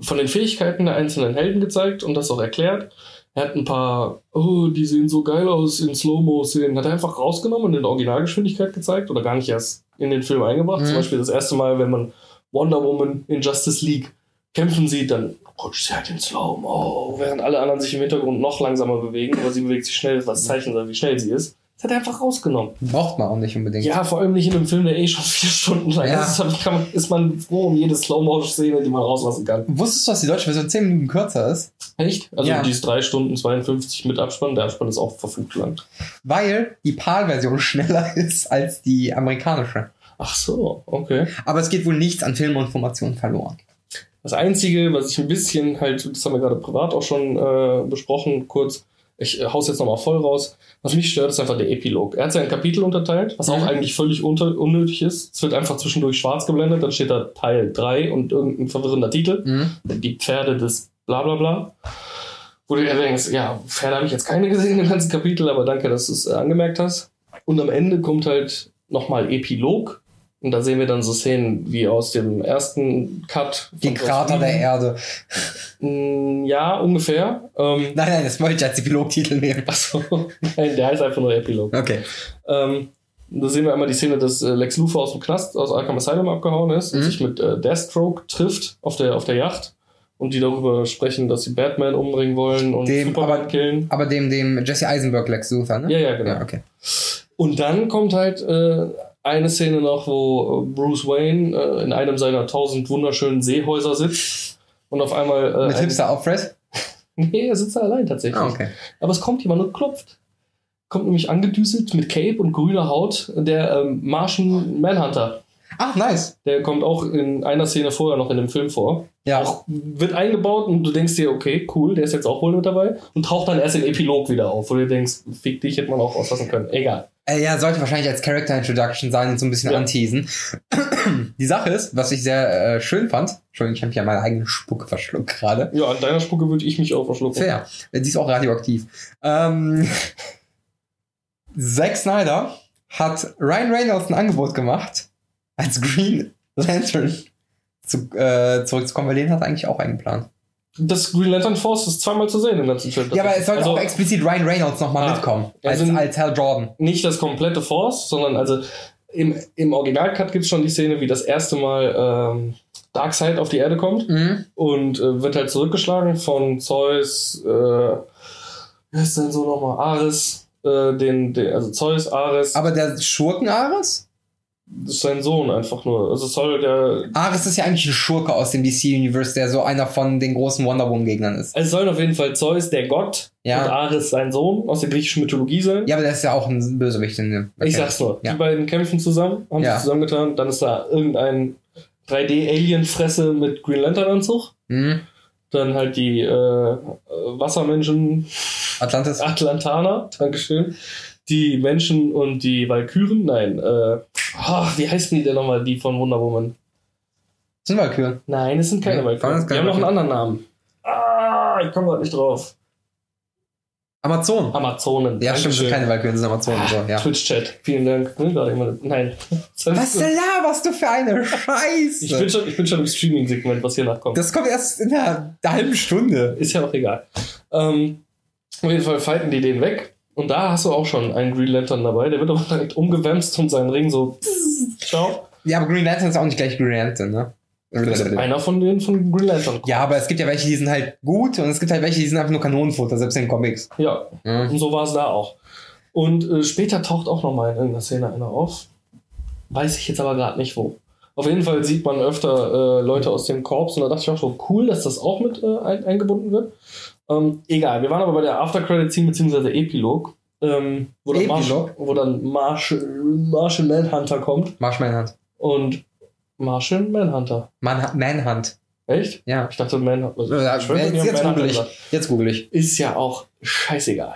von den Fähigkeiten der einzelnen Helden gezeigt und das auch erklärt. Er hat ein paar, oh, die sehen so geil aus in Slow-Mo-Szenen, hat er einfach rausgenommen und in der Originalgeschwindigkeit gezeigt oder gar nicht erst in den Film eingebracht. Mhm. Zum Beispiel das erste Mal, wenn man Wonder Woman in Justice League kämpfen sieht, dann rutscht sie halt in Slow-Mo, während alle anderen sich im Hintergrund noch langsamer bewegen, aber sie bewegt sich schnell, was zeichnen soll, wie schnell sie ist. Hat er einfach rausgenommen. Braucht man auch nicht unbedingt. Ja, vor allem nicht in einem Film, der eh schon vier Stunden lang Ja. ist. Man, ist man froh um jede Slow-Mo-Szene, die man rauslassen kann. Wusstest du, dass die deutsche Version 10 Minuten kürzer ist? Echt? Also Ja. die ist 3 Stunden 52 mit Abspann. Der Abspann ist auch verfugt lang. Weil die PAL-Version schneller ist als die amerikanische. Ach so, okay. Aber es geht wohl nichts an Filminformationen verloren. Das Einzige, was ich ein bisschen halt, das haben wir gerade privat auch schon äh, besprochen, kurz, ich äh, hau's jetzt nochmal voll raus. Was mich stört, ist einfach der Epilog. Er hat sein Kapitel unterteilt, was auch eigentlich völlig unter unnötig ist. Es wird einfach zwischendurch schwarz geblendet, dann steht da Teil 3 und irgendein verwirrender Titel. Mhm. Die Pferde des bla bla bla. Wo du dir denkst, ja, Pferde habe ich jetzt keine gesehen im ganzen Kapitel, aber danke, dass du es äh, angemerkt hast. Und am Ende kommt halt nochmal Epilog. Und da sehen wir dann so Szenen wie aus dem ersten Cut. Die Krater der. Erde. Mm, Ja, ungefähr. Ähm, Nein, nein, das wollte ich als Epilogtitel nehmen. achso, nein, der heißt einfach nur Epilog. Okay. Ähm, da sehen wir einmal die Szene, dass äh, Lex Luthor aus dem Knast, aus Arkham Asylum abgehauen ist und Mhm. sich mit äh, Deathstroke trifft auf der, auf der Yacht. Und die darüber sprechen, dass sie Batman umbringen wollen und Dem- Superman aber- killen. Aber dem, dem Jesse Eisenberg Lex Luthor, ne? Ja, ja, genau. Ja, okay. Und dann kommt halt äh, eine Szene noch, wo äh, Bruce Wayne äh, in einem seiner tausend wunderschönen Seehäuser sitzt und auf einmal. Äh, Mit Hipster Alfred? Nee, er sitzt da allein tatsächlich. Ah, okay. Aber es kommt jemand und klopft. Kommt nämlich angedüselt mit Cape und grüner Haut der ähm, Martian Manhunter. Ach, nice. Der kommt auch in einer Szene vorher noch in dem Film vor. Ja. Auch wird eingebaut und du denkst dir, okay, cool, der ist jetzt auch wohl mit dabei. Und taucht dann erst im Epilog wieder auf, wo du denkst, fick dich, hätte man auch auslassen können. Egal. Äh, ja, sollte wahrscheinlich als Character Introduction sein und so ein bisschen Ja. anteasen. Die Sache ist, was ich sehr äh, schön fand, Entschuldigung, ich habe ja meine eigene Spucke verschluckt gerade. Ja, an deiner Spucke würde ich mich auch verschlucken. Fair. Äh, Die ist auch radioaktiv. Ähm, Zack Snyder hat Ryan Reynolds ein Angebot gemacht, als Green Lantern zu, äh, zurückzukommen, weil den hat er eigentlich auch eingeplant. Das Green Lantern Force ist zweimal zu sehen im ganzen Film. Ja, aber es sollte Also, auch explizit Ryan Reynolds nochmal Ah. mitkommen, als, Also- als Hal Jordan. nicht das komplette Force, sondern also im, im Originalcut gibt es schon die Szene, wie das erste Mal ähm, Darkseid auf die Erde kommt Mhm. und äh, wird halt zurückgeschlagen von Zeus, äh, wie heißt denn so nochmal? Ares, äh, den, den, also Zeus, Ares, Aber der Schurken Ares? Das ist sein Sohn einfach nur. Also soll der. Ares ist ja eigentlich ein Schurke aus dem DC-Universe, der so einer von den großen Wonder Woman-Gegnern ist. Es soll auf jeden Fall Zeus, der Gott, Ja. und Ares sein Sohn aus der griechischen Mythologie sein. Ja, aber der ist ja auch ein Bösewicht in dem. Ich sag's nur. Ja. Die beiden kämpfen zusammen, haben Ja. sich zusammengetan. Dann ist da irgendein 3D-Alien-Fresse mit Green Lantern-Anzug. Mhm. Dann halt die äh, Wassermenschen Atlantis. Atlantaner, Dankeschön. Die Menschen und die Valkyren, nein, äh, ah, wie heißen die denn nochmal, die von Wonder Woman? Das sind Valkyren. Nein, es sind keine Nee, das Die haben noch einen anderen Namen. Ah, ich komme gerade nicht drauf. Amazon. Amazonen. Ja, stimmt, sind Dankeschön. keine Valkyren, sind Amazonen. So, ja. Twitch-Chat. Vielen Dank. Jemand- Nein. Was laberst du für eine Scheiße? Ich bin schon, ich bin schon im Streaming-Segment, was hier nachkommt. das kommt erst in einer halben Stunde. Ist ja auch egal. Ähm, auf jeden Fall fighten die den weg. Und da hast du auch schon einen Green Lantern dabei. Der wird aber direkt umgewämst und seinen Ring so. Ciao. Ja, aber Green Lantern ist auch nicht gleich Green Lantern, ne? Einer von denen von Green Lantern. Ja, aber es gibt ja welche, die sind halt gut und es gibt halt welche, die sind einfach nur Kanonenfutter, selbst in den Comics. Ja, Mhm. und so war es da auch. Und äh, später taucht auch nochmal in irgendeiner Szene einer auf. Weiß ich jetzt aber gerade nicht wo. Auf jeden Fall sieht man öfter äh, Leute aus dem Korps und da dachte ich auch so, cool, dass das auch mit äh, ein, eingebunden wird. Ähm, egal, wir waren aber bei der After-Credit-Scene bzw. Epilog, ähm, wo, dann Marsh, Epilog? wo dann Marshall, Marshall Manhunter kommt Marsh Manhunt. und Marshall Manhunter. Man Manhunt. Echt? Ja. Ich dachte Manhunter. Ja, schwöre, jetzt jetzt google ich. gesagt. Jetzt google ich. Ist ja auch scheißegal.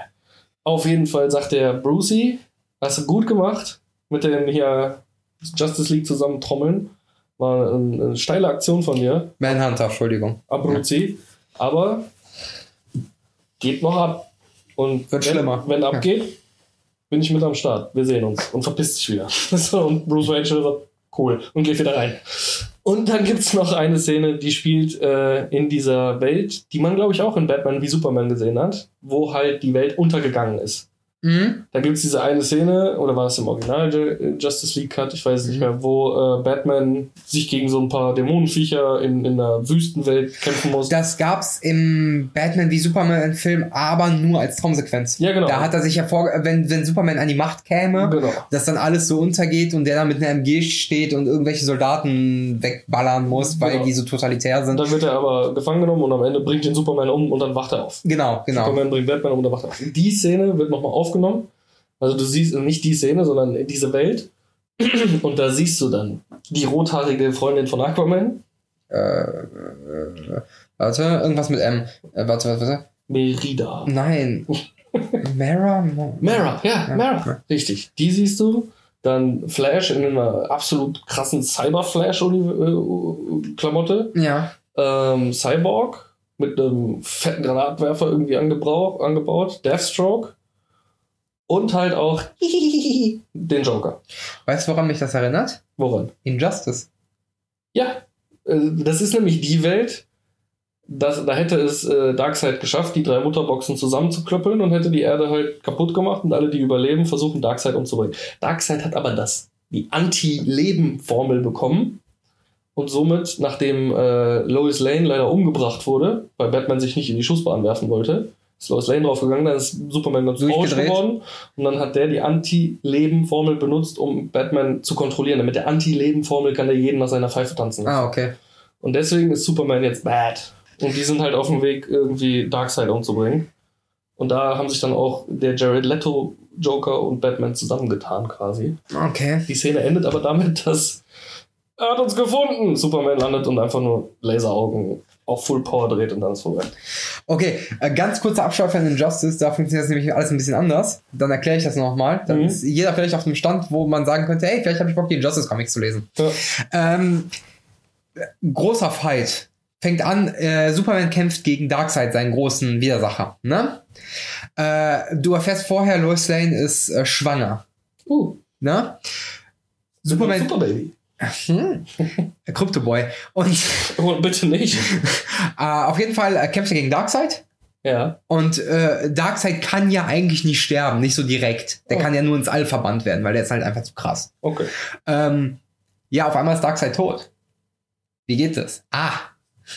Auf jeden Fall sagt der Brucey, hast du gut gemacht mit dem hier Justice League zusammen trommeln. War eine, eine steile Aktion von dir, Manhunter, Entschuldigung. Abruzzi. Aber geht noch ab. Und Wird wenn, schlimmer. wenn abgeht, bin ich mit am Start. Wir sehen uns. Und verpiss dich wieder. Und Bruce Wayne sagt, cool. Und geht wieder rein. Und dann gibt es noch eine Szene, die spielt äh, in dieser Welt, die man, glaube ich, auch in Batman wie Superman gesehen hat, wo halt die Welt untergegangen ist. Mhm. Da gibt es diese eine Szene, oder war das im Original Ju- Justice League Cut, ich weiß es nicht mehr, wo äh, Batman sich gegen so ein paar Dämonenviecher in, in einer Wüstenwelt kämpfen muss. Das gab's im Batman wie Superman Film, aber nur als Traumsequenz. Ja, genau. Da hat er sich ja vor, wenn, wenn Superman an die Macht käme, Genau. dass dann alles so untergeht und der dann mit einer MG steht und irgendwelche Soldaten wegballern muss, weil Genau. die so totalitär sind. dann wird er aber gefangen genommen und am Ende bringt ihn Superman um und dann wacht er auf. Genau, genau. Superman bringt Batman um und dann wacht er auf. Die Szene wird nochmal aufgenommen. Also du siehst nicht die Szene, sondern diese Welt. Und da siehst du dann die rothaarige Freundin von Aquaman, Äh, äh, warte, irgendwas mit M. Äh, warte, warte, warte. Merida. Nein. Mara? Mara, ja, Ja. Mara. Richtig. Die siehst du. Dann Flash in einer absolut krassen Cyber-Flash-Klamotte. Ja. Ähm, Cyborg mit einem fetten Granatwerfer irgendwie angebaut. Deathstroke. Und halt auch den Joker. Weißt du, woran mich das erinnert? Woran? Injustice. Ja, äh, das ist nämlich die Welt, das, da hätte es äh, Darkseid geschafft, die drei Mutterboxen zusammenzuklöppeln und hätte die Erde halt kaputt gemacht und alle, die überleben, versuchen Darkseid umzubringen. Darkseid hat aber das, die Anti-Leben-Formel bekommen und somit, nachdem äh, Lois Lane leider umgebracht wurde, weil Batman sich nicht in die Schussbahn werfen wollte, ist Lois Lane draufgegangen, dann ist Superman ganz Durchgedreht. geworden und dann hat der die Anti-Leben-Formel benutzt, um Batman zu kontrollieren. Mit der Anti-Leben-Formel kann der jeden nach seiner Pfeife tanzen. Ah, okay. Und deswegen ist Superman jetzt bad. Und die sind halt auf dem Weg, irgendwie Darkseid umzubringen. Und da haben sich dann auch der Jared Leto Joker und Batman zusammengetan quasi. Okay. Die Szene endet aber damit, dass er hat uns gefunden. Superman landet und einfach nur Laseraugen auf Full Power dreht und dann ist vorbei. Okay, äh, ganz kurzer Abschweif von Injustice, da funktioniert das nämlich alles ein bisschen anders. Dann erkläre ich das nochmal. Dann Mhm. ist jeder vielleicht auf dem Stand, wo man sagen könnte, hey, vielleicht habe ich Bock, die Injustice-Comics zu lesen. Ja. Ähm, äh, großer Fight. Fängt an, äh, Superman kämpft gegen Darkseid, seinen großen Widersacher. Ne? Äh, du erfährst vorher, Lois Lane ist äh, schwanger. Uh, Ne? Superman. Superbaby. Hm. Crypto Boy. Und Oh, bitte nicht. äh, auf jeden Fall äh, kämpft er gegen Darkseid. Ja. Und äh, Darkseid kann ja eigentlich nicht sterben, nicht so direkt. Der Oh. kann ja nur ins All verbannt werden, weil der ist halt einfach zu krass. Okay. Ähm, ja, auf einmal ist Darkseid tot. Wie geht das? Ah,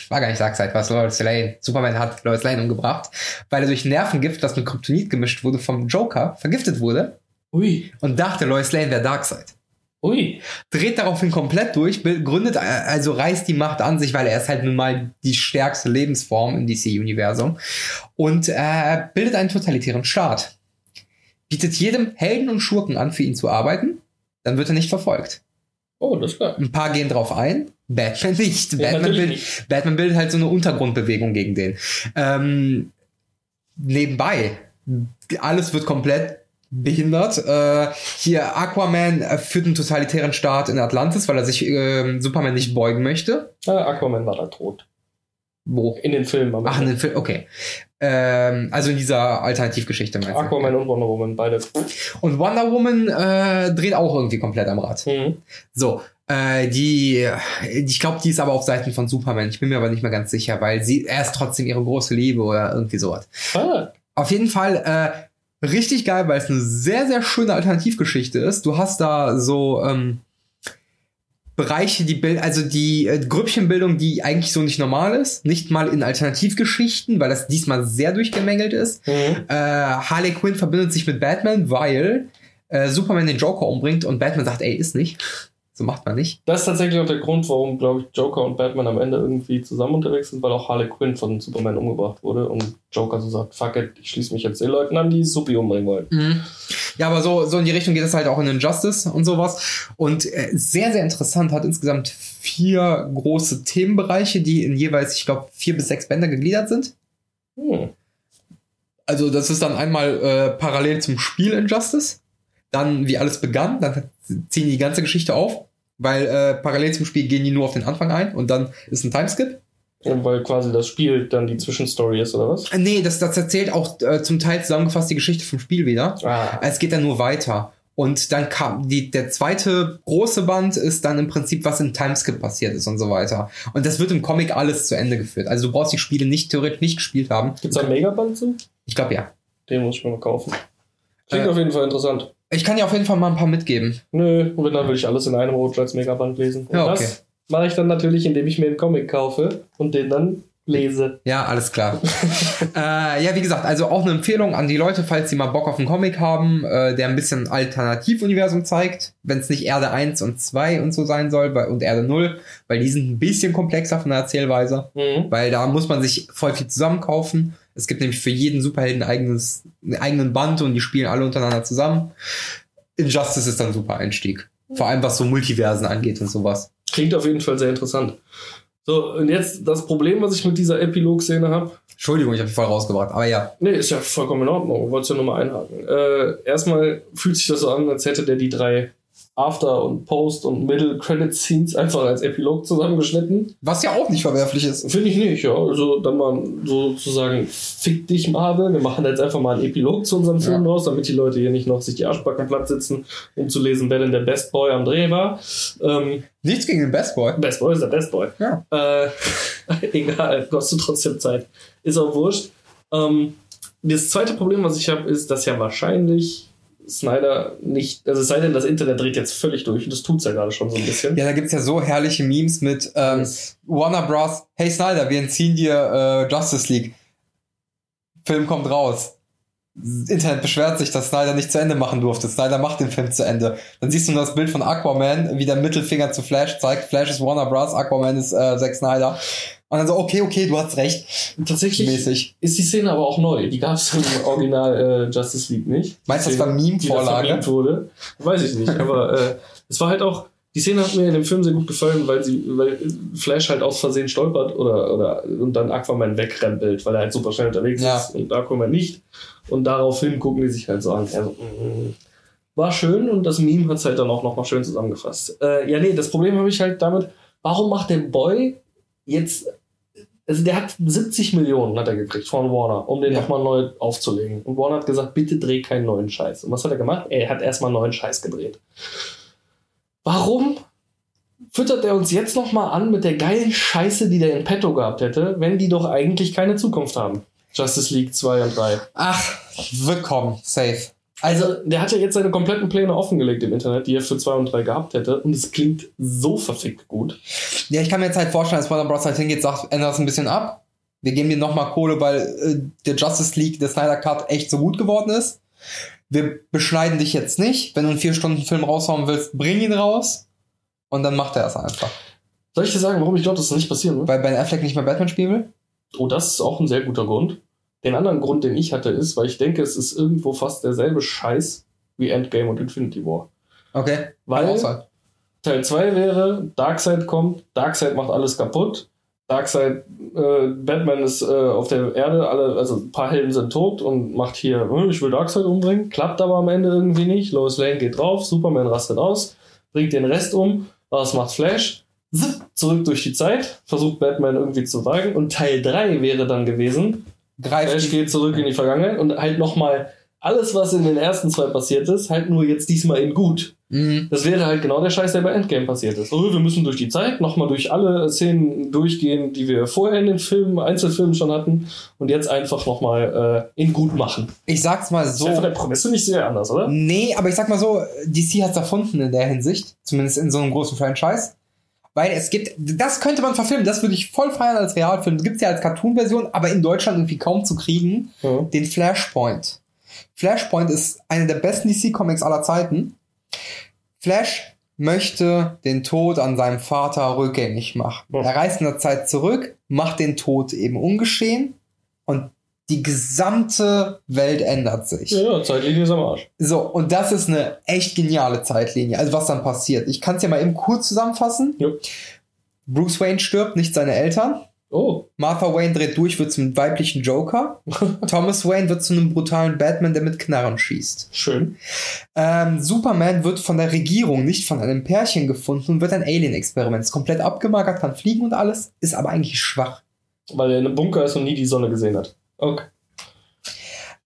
war gar nicht Darkseid, war es Lois Lane. Superman hat Lois Lane umgebracht, weil er durch Nervengift, das mit Kryptonit gemischt wurde, vom Joker vergiftet wurde Ui. und dachte, Lois Lane wäre Darkseid. Ui. Dreht daraufhin komplett durch, gründet, äh, also reißt die Macht an sich, weil er ist halt nun mal die stärkste Lebensform im DC-Universum und äh, bildet einen totalitären Staat. Bietet jedem Helden und Schurken an, für ihn zu arbeiten, dann wird er nicht verfolgt. Oh, das ist geil. Ein paar gehen drauf ein, Batman nicht. Ja, Batman, bildet, nicht. Batman bildet halt so eine Untergrundbewegung gegen den. Ähm, nebenbei, alles wird komplett behindert. Äh, hier Aquaman äh, führt einen totalitären Staat in Atlantis, weil er sich ähm, Superman nicht beugen möchte. Ah, Aquaman war da tot. Wo? In den Filmen. Ach, in den Film, okay. Ähm, also in dieser Alternativgeschichte meinst du? Aquaman und Wonder Woman, beide. Und Wonder Woman äh, dreht auch irgendwie komplett am Rad. Mhm. So, äh, die, ich glaube, die ist aber auf Seiten von Superman. Ich bin mir aber nicht mehr ganz sicher, weil sie, er ist trotzdem ihre große Liebe oder irgendwie sowas. Ah, Auf jeden Fall äh, richtig geil, weil es eine sehr, sehr schöne Alternativgeschichte ist. Du hast da so ähm, Bereiche, die Bild, also die äh, Grüppchenbildung, die eigentlich so nicht normal ist. Nicht mal in Alternativgeschichten, weil das diesmal sehr durchgemängelt ist. mhm. Äh, Harley Quinn verbindet sich mit Batman, weil äh, Superman den Joker umbringt und Batman sagt, ey, ist nicht. So macht man nicht. Das ist tatsächlich auch der Grund, warum, glaube ich, Joker und Batman am Ende irgendwie zusammen unterwegs sind, weil auch Harley Quinn von Superman umgebracht wurde und Joker so sagt, fuck it, ich schließe mich jetzt den Leuten an, die Suppi umbringen wollen. Ja, aber so, so in die Richtung geht es halt auch in Injustice und sowas. Und äh, sehr, sehr interessant, hat insgesamt vier große Themenbereiche, die in jeweils, ich glaube, vier bis sechs Bänder gegliedert sind. Hm. Also das ist dann einmal äh, parallel zum Spiel Injustice, dann wie alles begann, dann ziehen die ganze Geschichte auf, weil äh, parallel zum Spiel gehen die nur auf den Anfang ein und dann ist ein Timeskip. Und weil quasi das Spiel dann die Zwischenstory ist, oder was? Äh, nee, das, das erzählt auch äh, zum Teil zusammengefasst die Geschichte vom Spiel wieder. Ah. Es geht dann nur weiter. Und dann kam die, der zweite große Band ist dann im Prinzip, was im Timeskip passiert ist und so weiter. Und das wird im Comic alles zu Ende geführt. Also du brauchst die Spiele nicht theoretisch nicht gespielt haben. Gibt's da einen Megaband zu? Ich glaube ja. Den muss ich mir mal kaufen. Klingt Äh. auf jeden Fall interessant. Ich kann dir auf jeden Fall mal ein paar mitgeben. Nö, und dann will ich alles in einem Rutsch als Megaband lesen. Und Ja, okay. das mache ich dann natürlich, indem ich mir einen Comic kaufe und den dann lese. Ja, alles klar. äh, ja, wie gesagt, also auch eine Empfehlung an die Leute, falls sie mal Bock auf einen Comic haben, äh, der ein bisschen Alternativuniversum zeigt, wenn es nicht Erde 1 und 2 und so sein soll weil, und Erde 0, weil die sind ein bisschen komplexer von der Erzählweise. Mhm. Weil da muss man sich voll viel zusammenkaufen. Es gibt nämlich für jeden Superhelden eigenes, einen eigenen Band und die spielen alle untereinander zusammen. Injustice ist dann ein super Einstieg. Vor allem was so Multiversen angeht und sowas. Klingt auf jeden Fall sehr interessant. So, und jetzt das Problem, was ich mit dieser Epilog-Szene habe. Entschuldigung, ich habe dich voll rausgebracht, aber ja. Nee, ist ja vollkommen in Ordnung. Wolltest ja nur mal einhaken. Äh, erstmal fühlt sich das so an, als hätte der die drei After- und Post- und Middle-Credit-Scenes einfach als Epilog zusammengeschnitten. Was ja auch nicht verwerflich ist. Finde ich nicht, ja. Also dann mal sozusagen, fick dich Marvel, wir machen jetzt einfach mal einen Epilog zu unserem Film Ja. raus, damit die Leute hier nicht noch sich die Arschbacken platt sitzen, um zu lesen, wer denn der Best Boy am Dreh war. Ähm, Nichts gegen den Best Boy. Best Boy ist der Best Boy. Ja. Äh, egal, kostet trotzdem Zeit. Ist auch wurscht. Ähm, das zweite Problem, was ich habe, ist, dass ja wahrscheinlich Snyder nicht, also es sei denn, das Internet dreht jetzt völlig durch und das tut's ja gerade schon so ein bisschen. Ja, da gibt's ja so herrliche Memes mit ähm, Warner Bros. Hey Snyder, wir entziehen dir äh, Justice League. Film kommt raus. Das Internet beschwert sich, dass Snyder nicht zu Ende machen durfte. Snyder macht den Film zu Ende. Dann siehst du nur das Bild von Aquaman, wie der Mittelfinger zu Flash zeigt. Flash ist Warner Bros., Aquaman ist äh, Zack Snyder. Und dann so, okay, okay, du hast recht. Tatsächlich Mäßig. ist die Szene aber auch neu. Die gab es im Original äh, Justice League nicht. Meinst du, das war Meme-Vorlage? wurde? Weiß ich nicht. Aber äh, es war halt auch, die Szene hat mir in dem Film sehr gut gefallen, weil sie, weil Flash halt aus Versehen stolpert oder, oder und dann Aquaman wegrempelt, weil er halt super schnell unterwegs Ja. ist und Aquaman nicht. Und daraufhin gucken die sich halt so an. Also, war schön und das Meme hat es halt dann auch nochmal schön zusammengefasst. Äh, ja, nee, das Problem habe ich halt damit, warum macht der Boy jetzt also der hat 70 Millionen hat er gekriegt von Warner, um den Ja. nochmal neu aufzulegen. Und Warner hat gesagt, bitte dreh keinen neuen Scheiß. Und was hat er gemacht? Er hat erstmal neuen Scheiß gedreht. Warum füttert er uns jetzt nochmal an mit der geilen Scheiße, die der in petto gehabt hätte, wenn die doch eigentlich keine Zukunft haben? Justice League 2 und 3. Ach, willkommen, safe. Also, der hat ja jetzt seine kompletten Pläne offengelegt im Internet, die er für 2 und 3 gehabt hätte. Und es klingt so verfickt gut. Ja, ich kann mir jetzt halt vorstellen, dass Warner Bros. halt hingeht, sagt, ändert das ein bisschen ab. Wir geben dir nochmal Kohle, weil äh, der Justice League, der Snyder Cut echt so gut geworden ist. Wir beschneiden dich jetzt nicht. Wenn du einen 4-Stunden-Film raushauen willst, bring ihn raus. Und dann macht er es einfach. Soll ich dir sagen, warum ich glaube, dass das nicht passieren wird? Weil Ben Affleck nicht mehr Batman spielen will? Oh, das ist auch ein sehr guter Grund. Den anderen Grund, den ich hatte, ist, weil ich denke, es ist irgendwo fast derselbe Scheiß wie Endgame und Infinity War. Okay. Weil. Teil 2 wäre, Darkseid kommt, Darkseid macht alles kaputt. Darkseid, äh, Batman ist äh, auf der Erde, alle, also ein paar Helden sind tot und macht hier, hm, ich will Darkseid umbringen, klappt aber am Ende irgendwie nicht. Lois Lane geht drauf, Superman rastet aus, bringt den Rest um, was macht Flash? zurück durch die Zeit, versucht Batman irgendwie zu wagen. Und Teil 3 wäre dann gewesen, Greift Flash geht zurück in die Vergangenheit und halt nochmal alles, was in den ersten zwei passiert ist, halt nur jetzt diesmal in gut. Mhm. Das wäre halt genau der Scheiß, der bei Endgame passiert ist. Oh, wir müssen durch die Zeit nochmal durch alle Szenen durchgehen, die wir vorher in den Filmen, Einzelfilmen schon hatten und jetzt einfach nochmal äh, in gut machen. Ich sag's mal So. ja von der Prämisse nicht sehr anders, oder? Nee, aber ich sag mal so, DC hat's erfunden in der Hinsicht. Zumindest in so einem großen Franchise. Weil es gibt, das könnte man verfilmen, das würde ich voll feiern als Realfilm. Das gibt's ja als Cartoon-Version, aber in Deutschland irgendwie kaum zu kriegen. Ja. Den Flashpoint. Flashpoint ist eine der besten DC-Comics aller Zeiten. Flash möchte den Tod an seinem Vater rückgängig machen. Ja. Er reist in der Zeit zurück, macht den Tod eben ungeschehen und die gesamte Welt ändert sich. Ja, ja, Zeitlinie ist am Arsch. So, und das ist eine echt geniale Zeitlinie. Also was dann passiert. Ich kann es ja mal eben kurz zusammenfassen. Ja. Bruce Wayne stirbt, nicht seine Eltern. Oh, Martha Wayne dreht durch, wird zum weiblichen Joker. Thomas Wayne wird zu einem brutalen Batman, der mit Knarren schießt. schön. Ähm, Superman wird von der Regierung, nicht von einem Pärchen gefunden und wird ein Alien-Experiment. Ist komplett abgemagert, kann fliegen und alles, ist aber eigentlich schwach. Weil er in einem Bunker ist und nie die Sonne gesehen hat. Okay.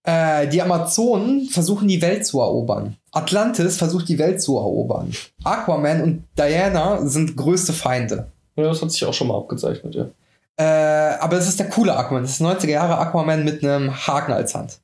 Äh, die Amazonen versuchen die Welt zu erobern. Atlantis versucht die Welt zu erobern. Aquaman und Diana sind größte Feinde. Ja, das hat sich auch schon mal abgezeichnet, ja. Äh, aber es ist der coole Aquaman. Das ist 90er Jahre Aquaman mit einem Haken als Hand.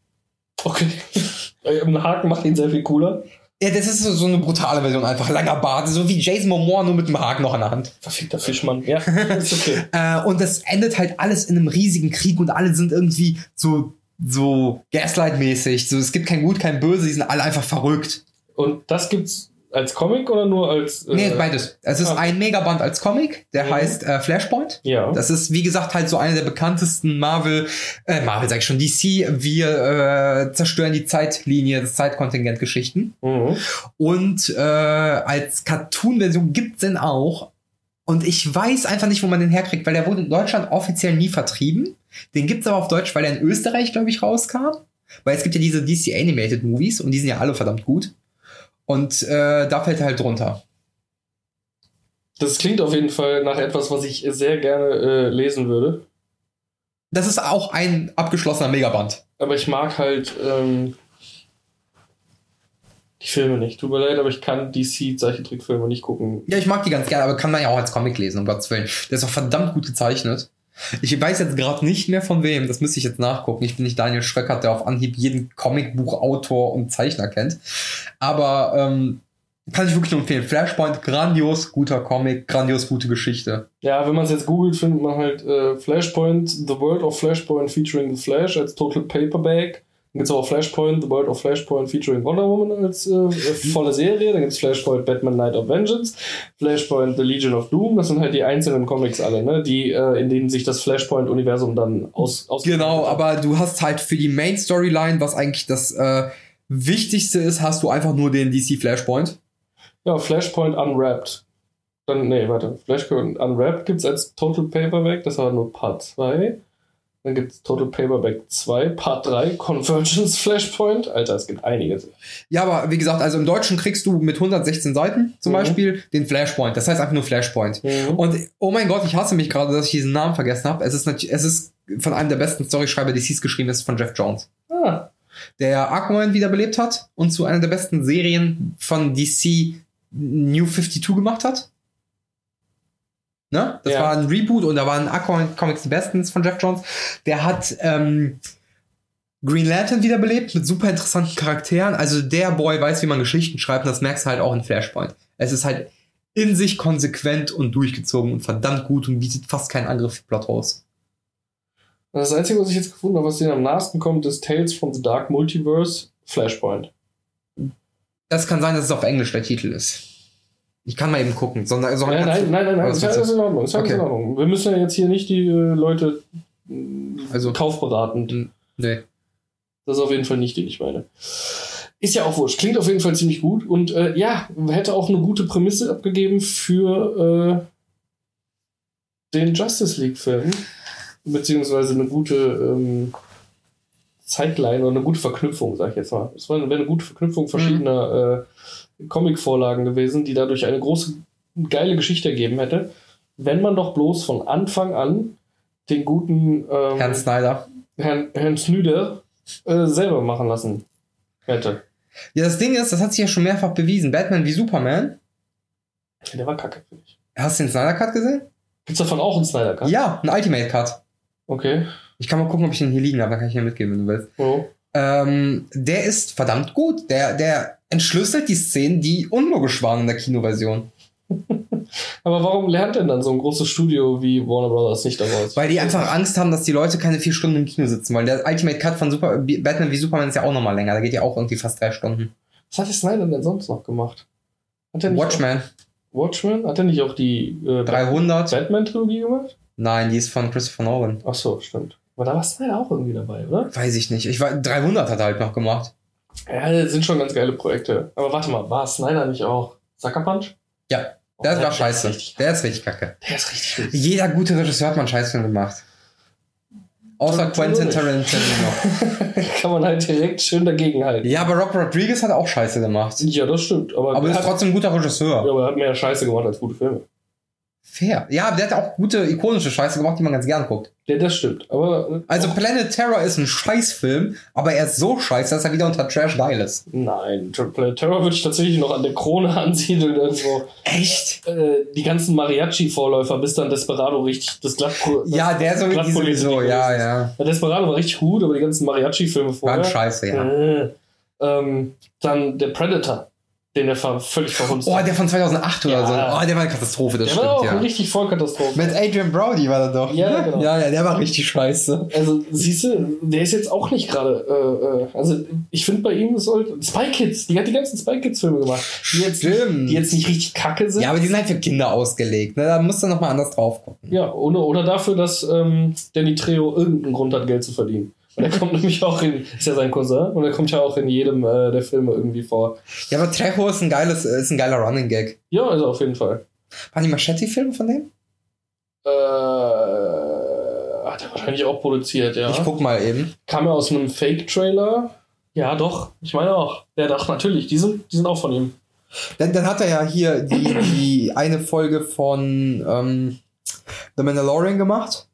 Okay. Ein Haken macht ihn sehr viel cooler. Ja, das ist so eine brutale Version einfach. Langer Bart, so wie Jason Momoa, nur mit einem Haken noch in der Hand. Verfickter Fischmann. Ja, ist okay. Äh, und das endet halt alles in einem riesigen Krieg und alle sind irgendwie so, so Gaslight-mäßig. So, es gibt kein Gut, kein Böse, die sind alle einfach verrückt. Und das gibt's als Comic oder nur als. äh, Nee, beides. Es ist ah. ein Megaband als Comic, der Mhm. heißt äh, Flashpoint. Ja. Das ist, wie gesagt, halt so eine der bekanntesten Marvel, äh, Marvel sag ich schon, DC, wir äh, zerstören die Zeitlinie, das Zeitkontingent-Geschichten. Mhm. Und äh, als Cartoon-Version gibt's den auch. Und ich weiß einfach nicht, wo man den herkriegt, weil der wurde in Deutschland offiziell nie vertrieben. Den gibt's aber auf Deutsch, weil er in Österreich, glaube ich, rauskam. Weil es gibt ja diese DC Animated Movies und die sind ja alle verdammt gut. Und äh, da fällt er halt drunter. Das klingt auf jeden Fall nach etwas, was ich sehr gerne äh, lesen würde. Das ist auch ein abgeschlossener Megaband. Aber ich mag halt ähm, die Filme nicht. Tut mir leid, aber ich kann DC-Zeichentrickfilme nicht gucken. Ja, ich mag die ganz gerne, aber kann man ja auch als Comic lesen, um Gottes Willen. Der ist auch verdammt gut gezeichnet. Ich weiß jetzt gerade nicht mehr von wem, das müsste ich jetzt nachgucken. Ich bin nicht Daniel Schröckert, der auf Anhieb jeden Comicbuchautor und Zeichner kennt. Aber ähm, kann ich wirklich nur empfehlen. Flashpoint, grandios guter Comic, grandios gute Geschichte. Ja, wenn man es jetzt googelt, findet man halt äh, Flashpoint, The World of Flashpoint featuring The Flash als Total Paperback. Dann gibt es auch Flashpoint, The World of Flashpoint featuring Wonder Woman als äh, äh, volle Serie. Dann gibt es Flashpoint, Batman Night of Vengeance, Flashpoint, The Legion of Doom. Das sind halt die einzelnen Comics alle, ne? die, äh, in denen sich das Flashpoint-Universum dann aus, aus Genau, aber du hast halt für die Main Storyline, was eigentlich das äh, Wichtigste ist, hast du einfach nur den DC Flashpoint. Ja, Flashpoint Unwrapped. Dann, nee, warte. Flashpoint Unwrapped gibt es als Total Paperback, das war nur Part 2. Dann gibt es Total Paperback 2, Part 3, Convergence Flashpoint. Alter, es gibt einiges. Ja, aber wie gesagt, also im Deutschen kriegst du mit 116 Seiten zum Mhm. Beispiel den Flashpoint. Das heißt einfach nur Flashpoint. Mhm. Und oh mein Gott, ich hasse mich gerade, dass ich diesen Namen vergessen habe. Es ist es ist von einem der besten Storyschreiber DCs geschrieben, ist von Jeff Jones, Ah, der Aquaman wiederbelebt hat und zu einer der besten Serien von DC New 52 gemacht hat. Ne? Das Ja. war ein Reboot und da waren Aquaman Comics die besten von Jeff Jones. Der hat ähm, Green Lantern wiederbelebt mit super interessanten Charakteren. Also der Boy weiß, wie man Geschichten schreibt und das merkst du halt auch in Flashpoint. Es ist halt in sich konsequent und durchgezogen und verdammt gut und bietet fast keinen Angriff für Plot aus. das Einzige, was ich jetzt gefunden habe, was denen am nahesten kommt, ist Tales from the Dark Multiverse Flashpoint. Das kann sein, dass es auf Englisch der Titel ist. Ich kann mal eben gucken. Sondern, sondern Nein, kannst nein, nein, nein, nein, ist ja alles in Ordnung. Ist ja alles Okay. in Ordnung. Wir müssen ja jetzt hier nicht die äh, Leute äh, Also- kaufberatend Nee. Das ist auf jeden Fall nicht, den ich meine. Ist ja auch wurscht. Klingt auf jeden Fall ziemlich gut. Und äh, ja, hätte auch eine gute Prämisse abgegeben für äh, den Justice League-Film. Beziehungsweise eine gute ähm, Zeitline oder eine gute Verknüpfung, sag ich jetzt mal. Es wäre eine gute Verknüpfung verschiedener äh, Comic-Vorlagen gewesen, die dadurch eine große, geile Geschichte ergeben hätte. wenn man doch bloß von Anfang an den guten ähm, Herrn Snyder. Herrn, Herrn Snüder äh, selber machen lassen hätte. Ja, das Ding ist, das hat sich ja schon mehrfach bewiesen. Batman wie Superman. Ja, der war kacke, finde ich. Hast du den Snyder Cut gesehen? Gibt's davon auch einen Snyder Cut? Ja, ein Ultimate Cut. Okay. Ich kann mal gucken, ob ich den hier liegen habe, dann kann ich dir mitgeben, wenn du willst. Oh. Ähm, der ist verdammt gut. Der, der entschlüsselt die Szenen, die unlogisch waren in der Kinoversion. Aber warum lernt denn dann so ein großes Studio wie Warner Brothers nicht daraus? Weil die einfach Angst haben, dass die Leute keine vier Stunden im Kino sitzen. Weil der Ultimate Cut von Super, Batman wie Superman ist ja auch nochmal länger. Da geht ja auch irgendwie fast drei Stunden. Was hat der Snyder denn sonst noch gemacht? Watchmen, Auch, Watchmen? Hat er nicht auch die äh, 300. Batman-Trilogie gemacht? Nein, die ist von Christopher Nolan. Ach so, stimmt. Aber da war Snyder auch irgendwie dabei, oder? Weiß ich nicht. Ich war, 300 hat er halt noch gemacht. Ja, das sind schon ganz geile Projekte. Aber warte mal, war Snyder nicht auch Sucker Punch? Ja, Oh, Der war ist scheiße. richtig- Der ist richtig kacke. Der ist richtig gut. Jeder gute Regisseur hat mal einen Scheißfilm gemacht. Außer Quentin Tarantino. Kann man halt direkt schön dagegen halten. Ja, aber Rob Rodriguez hat auch Scheiße gemacht. Ja, das stimmt. Aber, Aber er ist hat, trotzdem ein guter ja, Regisseur. aber er hat mehr Scheiße gemacht als gute Filme. Fair. Ja, der hat auch gute, ikonische Scheiße gemacht, die man ganz gern guckt. Ja, das stimmt. Aber äh, Also auch- Planet Terror ist ein Scheißfilm, aber er ist so scheiße, dass er wieder unter Trash geil ist. Nein, Planet Terror würde ich tatsächlich noch an der Krone ansiedeln. Also, Echt? äh, die ganzen Mariachi-Vorläufer, bis dann Desperado richtig das glatt. Ja, der so glatt sowieso, politisch ja, ist. ja. Ja, Desperado war richtig gut, aber die ganzen Mariachi-Filme vorher. Waren scheiße, ja. Äh, ähm, dann der Predator, den er völlig verhunzt Oh, der von 2008 oder Ja. so. Oh, der war eine Katastrophe, das Der war auch stimmt, ja. richtig Vollkatastrophe. Mit Adrian Brody war er doch. Ja, genau. Ja, ja, der war richtig scheiße. Also, siehst du, der ist jetzt auch nicht gerade. Äh, äh, also, ich finde bei ihm sollte. Spy Kids, die hat die ganzen Spy Kids-Filme gemacht. Die jetzt, Stimmt. die jetzt nicht richtig kacke sind. Ja, aber die sind halt für Kinder ausgelegt. Ne? Da musst du nochmal anders drauf gucken. Ja, oder, oder dafür, dass ähm, Danny Trejo irgendeinen Grund hat, Geld zu verdienen. Und er kommt nämlich auch in, ist ja sein Cousin, und er kommt ja auch in jedem äh, der Filme irgendwie vor. Ja, aber Trejo ist ein geiles, ist ein geiler Running Gag. Ja, also auf jeden Fall. Waren die Machete-Filme von dem? Äh, hat er wahrscheinlich auch produziert, ja. Ich guck mal eben. Kam ja aus einem Fake-Trailer. Ja, doch, ich meine auch. Ja, doch, natürlich, die sind, die sind auch von ihm. Dann, dann hat er ja hier die, die eine Folge von ähm, The Mandalorian gemacht.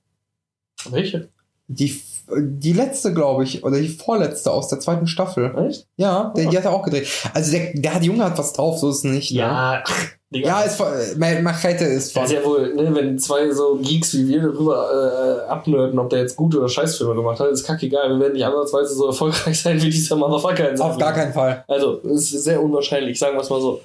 Welche? Die, die letzte, glaube ich, oder die vorletzte aus der zweiten Staffel. Echt? Ja, der, Ah. die hat er auch gedreht. Also der, der Junge hat was drauf, so ist es nicht. Ne? Ja, ach, Digga. Ja, ist von, äh, Machete ist. Das ist ja wohl, ne, wenn zwei so Geeks wie wir darüber äh, abnörden, ob der jetzt gute oder Scheißfilme gemacht hat, ist kackegal. Wir werden nicht ansatzweise so erfolgreich sein wie dieser Motherfucker Auf gar keinen Fall. Also, es ist sehr unwahrscheinlich, sagen wir es mal so.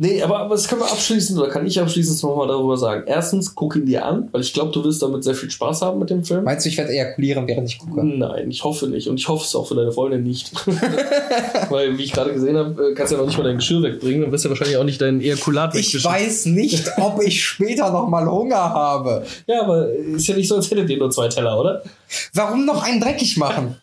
Nee, aber, aber das können wir abschließend, oder kann ich abschließend nochmal darüber sagen. Erstens, guck ihn dir an, weil ich glaube, du wirst damit sehr viel Spaß haben mit dem Film. Meinst du, ich werde ejakulieren, während ich gucke? Nein, ich hoffe nicht. Und ich hoffe es auch für deine Freundin nicht. Weil, wie ich gerade gesehen habe, kannst du ja noch nicht mal dein Geschirr wegbringen. Dann wirst du ja wahrscheinlich auch nicht dein Ejakulat Ich weiß nicht, ob ich später noch mal Hunger habe. Ja, aber ist ja nicht so, als hättet ihr nur zwei Teller, oder? Warum noch einen dreckig machen?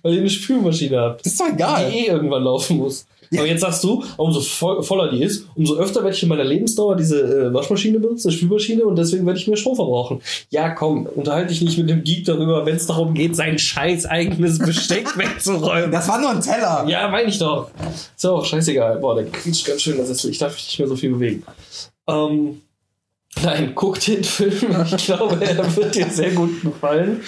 Weil ihr eine Spülmaschine habt. Das ist doch egal. Die eh irgendwann laufen muss. Ja. Aber jetzt sagst du, umso vo voller die ist, umso öfter werde ich in meiner Lebensdauer diese äh, Waschmaschine benutzen, Spülmaschine, und deswegen werde ich mehr Strom verbrauchen. Ja, komm, unterhalte dich nicht mit dem Geek darüber, wenn es darum geht, sein scheiß eigenes Besteck wegzuräumen. Das war nur ein Teller. Ja, meine ich doch. Ist auch scheißegal. Boah, der quietscht ganz schön, das ist, ich darf mich nicht mehr so viel bewegen. Ähm, nein, guck den Film. Ich glaube, er wird dir sehr gut gefallen.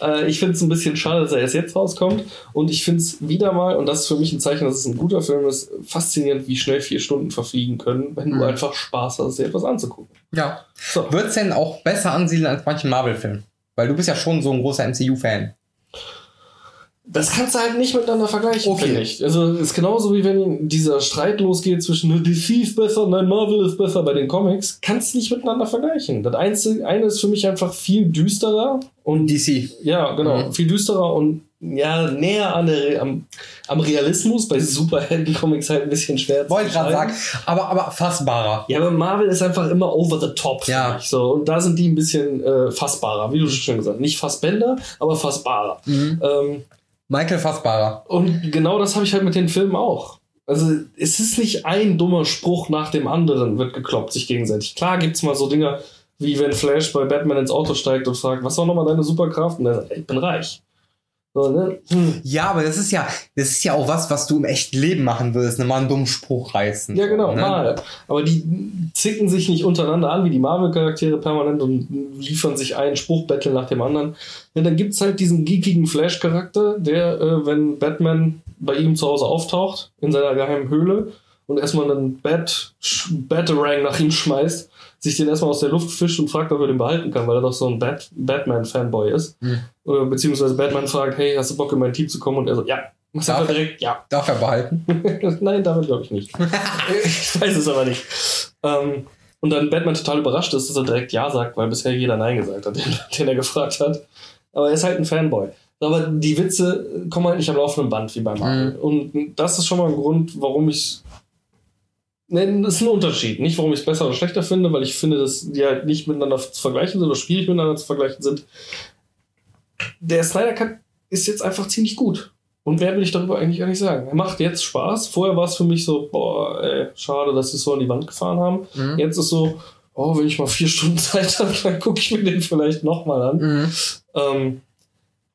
Äh, ich finde es ein bisschen schade, dass er erst jetzt rauskommt. Und ich finde es wieder mal, und das ist für mich ein Zeichen, dass es ein guter Film ist, faszinierend, wie schnell vier Stunden verfliegen können, wenn Mhm. du einfach Spaß hast, dir etwas anzugucken. Ja. So. Wird's denn auch besser ansiedeln als manchen Marvel-Filmen? Weil du bist ja schon so ein großer MCU-Fan. Das kannst du halt nicht miteinander vergleichen, Okay. finde ich. Also es ist genauso wie wenn dieser Streit losgeht zwischen DC ist besser, nein, Marvel ist besser bei den Comics. Kannst du nicht miteinander vergleichen. Das Einzige, eine ist für mich einfach viel düsterer und DC. ja, genau, Mhm. viel düsterer und ja, näher an der, am, am Realismus. Bei Superhelden-Comics halt ein bisschen schwer Wollte ich gerade sagen. Aber, aber fassbarer. Ja, aber Marvel ist einfach immer over the top. Ja. Ich, so. Und da sind die ein bisschen äh, fassbarer, wie du schon gesagt hast. Nicht fassbender, aber fassbarer. Mhm. Ähm, Michael Fassbarer. und genau das habe ich halt mit den Filmen auch. Also es ist nicht ein dummer Spruch nach dem anderen, wird gekloppt sich gegenseitig. Klar gibt's mal so Dinge, wie wenn Flash bei Batman ins Auto steigt und fragt, was war nochmal deine Superkraft? Und er sagt, ich bin reich. So, ne? hm. Ja, aber das ist ja, das ist ja auch was, was du im echten Leben machen würdest, ne? mal einen dummen Spruch reißen. Ja, genau, ne? mal. Aber die zicken sich nicht untereinander an wie die Marvel-Charaktere permanent und liefern sich einen Spruchbattle nach dem anderen. Ja, dann gibt's halt diesen geekigen Flash-Charakter, der, äh, wenn Batman bei ihm zu Hause auftaucht, in seiner geheimen Höhle und erstmal einen Bat Batarang nach ihm schmeißt, sich den erstmal aus der Luft fischt und fragt, ob er den behalten kann, weil er doch so ein Bat Batman-Fanboy ist. Mhm. Oder beziehungsweise Batman fragt, hey, hast du Bock in mein Team zu kommen? Und er so, ja. Darf er direkt, ja. Darf er behalten? Nein, damit glaube ich nicht. ich weiß es aber nicht. Ähm, und dann Batman total überrascht ist, dass er direkt Ja sagt, weil bisher jeder Nein gesagt hat, den, den er gefragt hat. Aber er ist halt ein Fanboy. Aber die Witze kommen halt nicht am laufenden Band wie bei Marvel. Und das ist schon mal ein Grund, warum ich Nein, das ist ein Unterschied. Nicht, warum ich es besser oder schlechter finde, weil ich finde, dass die halt nicht miteinander zu vergleichen sind oder schwierig miteinander zu vergleichen sind. Der Snyder Cut ist jetzt einfach ziemlich gut. Und mehr will ich darüber eigentlich gar nicht sagen. Er macht jetzt Spaß. Vorher war es für mich so, boah, ey, schade, dass sie es so an die Wand gefahren haben. Mhm. Jetzt ist so, oh, wenn ich mal vier Stunden Zeit habe, dann gucke ich mir den vielleicht nochmal an. Mhm. Ähm,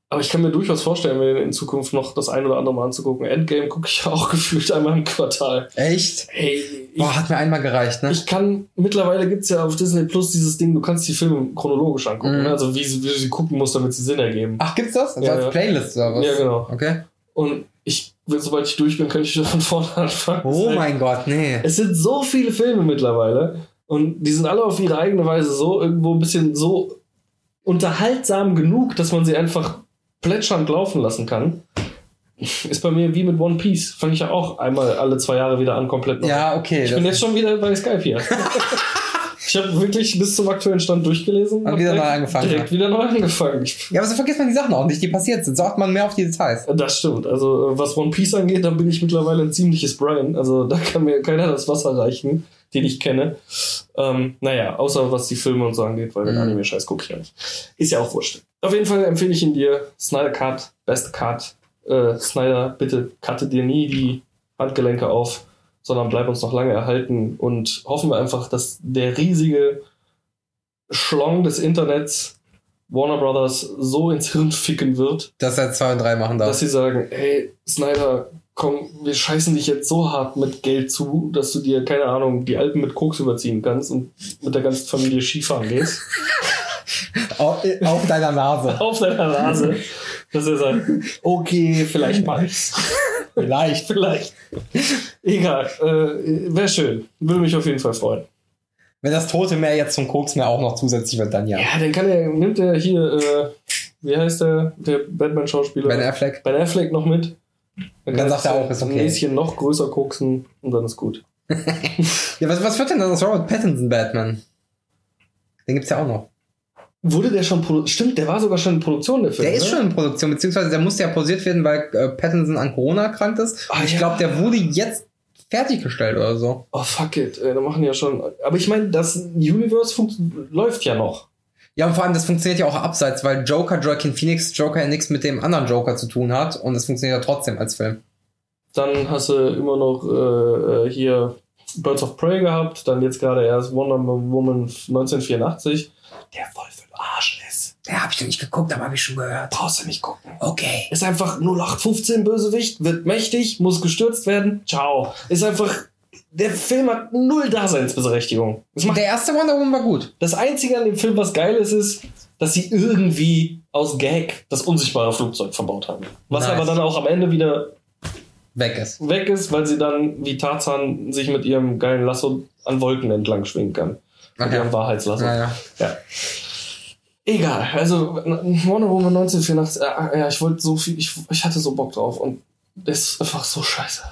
aber ich kann mir durchaus vorstellen, mir in Zukunft noch das ein oder andere mal anzugucken. Endgame gucke ich ja auch gefühlt einmal im Quartal. Echt? Ey, ich, Boah, hat mir einmal gereicht, ne? ich kann, mittlerweile gibt's ja auf Disney Plus dieses Ding, du kannst die Filme chronologisch angucken, Mhm. ne? also wie, wie du sie gucken musst, damit sie Sinn ergeben. Ach, gibt's das? Also Ja, als ja. Playlist oder was? Ja, genau. Okay. Und ich, sobald ich durch bin, kann ich von vorne anfangen. Oh ist halt- mein Gott, nee. Es sind so viele Filme mittlerweile und die sind alle auf ihre eigene Weise so irgendwo ein bisschen so unterhaltsam genug, dass man sie einfach plätschernd laufen lassen kann. Ist bei mir wie mit One Piece. Fange ich ja auch einmal alle zwei Jahre wieder an, komplett neu. Ja, okay. Ich bin jetzt schon wieder bei Skype hier. ich habe wirklich bis zum aktuellen Stand durchgelesen. Und wieder neu angefangen, Direkt wieder neu angefangen. Ja, aber so vergisst man die Sachen auch nicht, die passiert sind. So achtet man mehr auf die Details. das stimmt. Also, äh, was One Piece angeht, da bin ich mittlerweile ein ziemliches Brian. Also, da kann mir keiner das Wasser reichen, den ich kenne. Ähm, naja, außer was die Filme und so angeht, weil den Mhm. Anime-Scheiß gucke ich ja nicht. Ist ja auch wurscht. Auf jeden Fall empfehle ich ihn dir. Snyder Cut, beste Cut. Äh, Snyder, bitte cutte dir nie die Handgelenke auf, sondern bleib uns noch lange erhalten und hoffen wir einfach, dass der riesige Schlong des Internets Warner Brothers so ins Hirn ficken wird, Dass er zwei und drei machen darf. dass sie sagen, hey, Snyder, komm, wir scheißen dich jetzt so hart mit Geld zu, dass du dir, keine Ahnung, die Alpen mit Koks überziehen kannst und mit der ganzen Familie Skifahren gehst. Auf, auf deiner Nase. Auf deiner Nase. Dass er sagt, okay, vielleicht mach ich's. Vielleicht. Vielleicht. Egal. Äh, Wäre schön. Würde mich auf jeden Fall freuen. Wenn das Tote Meer jetzt zum Koksmeer auch noch zusätzlich wird, dann ja. Ja, dann kann er, nimmt er hier, äh, wie heißt der, der Batman-Schauspieler? Ben Affleck. Ben Affleck noch mit. Dann kann sagt er auch, ist okay. Ein Näschen noch größer koksen und dann ist gut. Ja, was, was wird denn das Robert Pattinson Batman? Den gibt's ja auch noch. Wurde der schon produ- Stimmt, der war sogar schon in Produktion, der Film. Der ist ne? schon in Produktion, beziehungsweise der musste ja pausiert werden, weil äh, Pattinson an Corona erkrankt ist. Ah, ich ja. glaube, der wurde jetzt fertiggestellt oder so. Oh, fuck it. Äh, da machen die ja schon. Aber ich meine, das Universe läuft ja noch. Ja, und vor allem, das funktioniert ja auch abseits, weil Joker, Joaquin Phoenix, Joker ja nichts mit dem anderen Joker zu tun hat und es funktioniert ja trotzdem als Film. Dann hast du immer noch äh, äh, hier Birds of Prey gehabt. Dann jetzt gerade erst Wonder Woman 1984. Der für den Arsch ist. Ja, hab ich noch nicht geguckt, aber hab ich schon gehört. Brauchst du nicht gucken. Okay. Ist einfach 0815 Bösewicht, wird mächtig, muss gestürzt werden. Ciao. Ist einfach. Der Film hat null Daseinsberechtigung. Der erste Wonder Woman war gut. Das Einzige an dem Film, was geil ist, ist, dass sie irgendwie aus Gag das unsichtbare Flugzeug verbaut haben. Was Nice. aber dann auch am Ende wieder Weg ist. weg ist, weil sie dann wie Tarzan sich mit ihrem geilen Lasso an Wolken entlang schwingen kann. Mit ihrem ja. Wahrheitslasso. Naja. Ja. Egal, also Wonder Woman 1984, äh, ja, ich wollte so viel, ich, ich hatte so Bock drauf und das ist einfach so scheiße.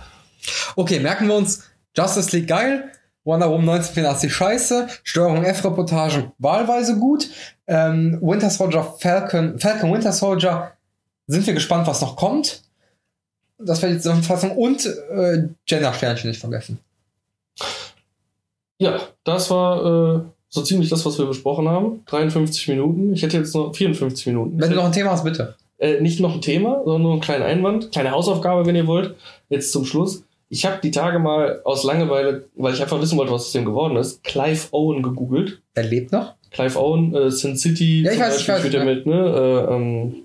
Okay, merken wir uns. Justice League geil. Wonder Woman 1984 scheiße. Steuerung F-Reportagen wahlweise gut. Ähm, Winter Soldier Falcon, Falcon Winter Soldier sind wir gespannt, was noch kommt. Das wäre die Zusammenfassung. Und äh, Gender-Sternchen nicht vergessen. Ja, das war äh, so ziemlich das, was wir besprochen haben. 53 Minuten. Ich hätte jetzt noch 54 Minuten. Wenn du noch ein Thema hast, bitte. äh, nicht noch ein Thema, sondern nur einen kleinen Einwand, kleine Hausaufgabe, wenn ihr wollt. Jetzt zum Schluss. Ich habe die Tage mal aus Langeweile, weil ich einfach wissen wollte, was aus dem geworden ist, Clive Owen gegoogelt. Er lebt noch? Clive Owen, äh, Sin City, Ja, ich weiß, ich Beispiel weiß, spielt er ja. mit, ne? Äh, ähm,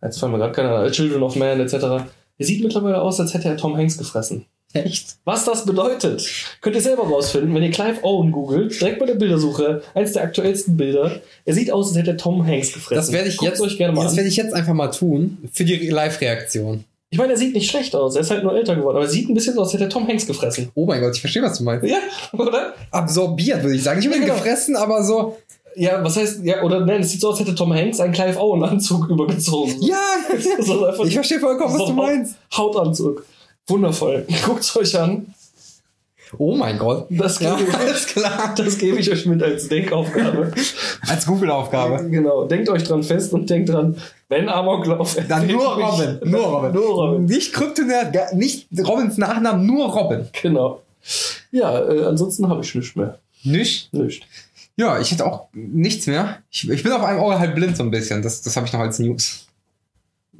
Jetzt fallen mir gerade keine an. Children of Man etc. Er sieht mittlerweile aus, als hätte er Tom Hanks gefressen. Echt? Was das bedeutet, könnt ihr selber rausfinden, wenn ihr Clive Owen googelt, direkt bei der Bildersuche, eins der aktuellsten Bilder. Er sieht aus, als hätte er Tom Hanks gefressen. Das werde ich Guckt jetzt euch gerne mal Das an. werde ich jetzt einfach mal tun. Für die Live-Reaktion. Ich meine, er sieht nicht schlecht aus. Er ist halt nur älter geworden, aber er sieht ein bisschen so aus, als hätte er Tom Hanks gefressen. Oh mein Gott, ich verstehe, was du meinst. Ja, oder? Absorbiert, würde ich sagen. Nicht unbedingt Ja, genau. gefressen, aber so. Ja, was heißt, ja, oder nein, es sieht so aus, als hätte Tom Hanks einen Clive Owen Anzug übergezogen. Ja, So ich verstehe vollkommen, was so du meinst. Hautanzug. Wundervoll. Guckt's euch an. Oh mein Gott. Das gebe, Ja, ich, alles klar. das gebe ich euch mit als Denkaufgabe. Als Google-Aufgabe. Genau. Denkt euch dran fest und denkt dran, wenn Amoklauf. Dann nur erwähnt mich- Robin. Nur Robin. Nur Robin. Nicht Kryptonerd, gar- nicht Robins Nachnamen, nur Robin. Genau. Ja, äh, ansonsten habe ich nichts mehr. Nicht? Nicht. Ja, ich hätte auch nichts mehr. Ich, ich bin auf einem Auge halb blind so ein bisschen. Das, das habe ich noch als News.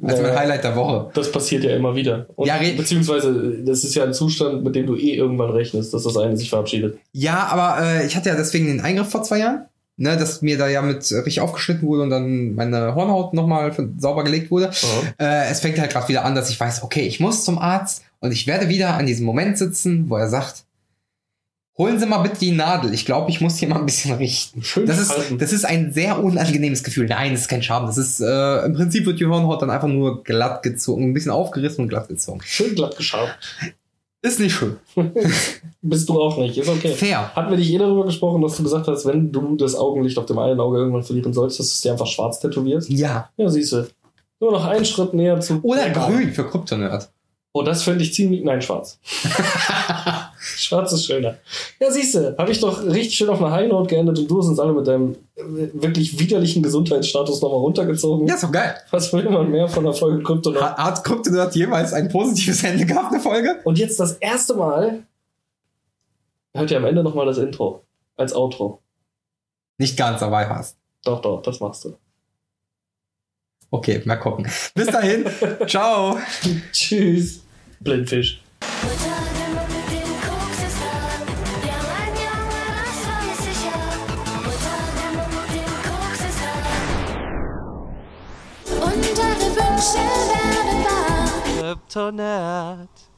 Als mein. Highlight der Woche. Das passiert ja immer wieder. Und Ja, beziehungsweise, das ist ja ein Zustand, mit dem du eh irgendwann rechnest, dass das eine sich verabschiedet. Ja, aber äh, ich hatte ja deswegen den Eingriff vor zwei Jahren. Ne, dass mir da ja mit äh, richtig aufgeschnitten wurde und dann meine Hornhaut nochmal sauber gelegt wurde. Äh, es fängt halt gerade wieder an, dass ich weiß, okay, ich muss zum Arzt und ich werde wieder an diesem Moment sitzen, wo er sagt, holen Sie mal bitte die Nadel. Ich glaube, ich muss hier mal ein bisschen richten. Schön Das ist, das ist ein sehr unangenehmes Gefühl. Nein, das ist kein Schaden. Das ist, äh, im Prinzip wird die Hornhaut dann einfach nur glatt gezogen, ein bisschen aufgerissen und glatt gezogen. Schön glatt geschabt. Ist nicht schön. Bist du auch nicht. Ist okay. Fair. Hatten wir nicht eh darüber gesprochen, dass du gesagt hast, wenn du das Augenlicht auf dem einen Auge irgendwann verlieren solltest, dass du es dir einfach schwarz tätowierst? Ja. Ja, siehst du. Nur noch einen Schritt näher zu. Oder grün für Kryptonerd. Oh, das fände ich ziemlich. Nein, schwarz. schwarz ist schöner. Ja, siehst du, habe ich doch richtig schön auf einer High Note geendet und du hast uns alle mit deinem äh, wirklich widerlichen Gesundheitsstatus nochmal runtergezogen. Ja, ist doch geil. Was will man mehr von der Folge Krypto? Hat, hat Kryptonerd jemals ein positives Ende gehabt, eine Folge? Und jetzt das erste Mal hört ihr am Ende nochmal das Intro als Outro. Nicht ganz, aber fast. Doch, doch, das machst du. Okay, mal gucken. Bis dahin. Ciao. Tschüss. Blindfisch. Unter Wünsche werden wahr. Kryptonat.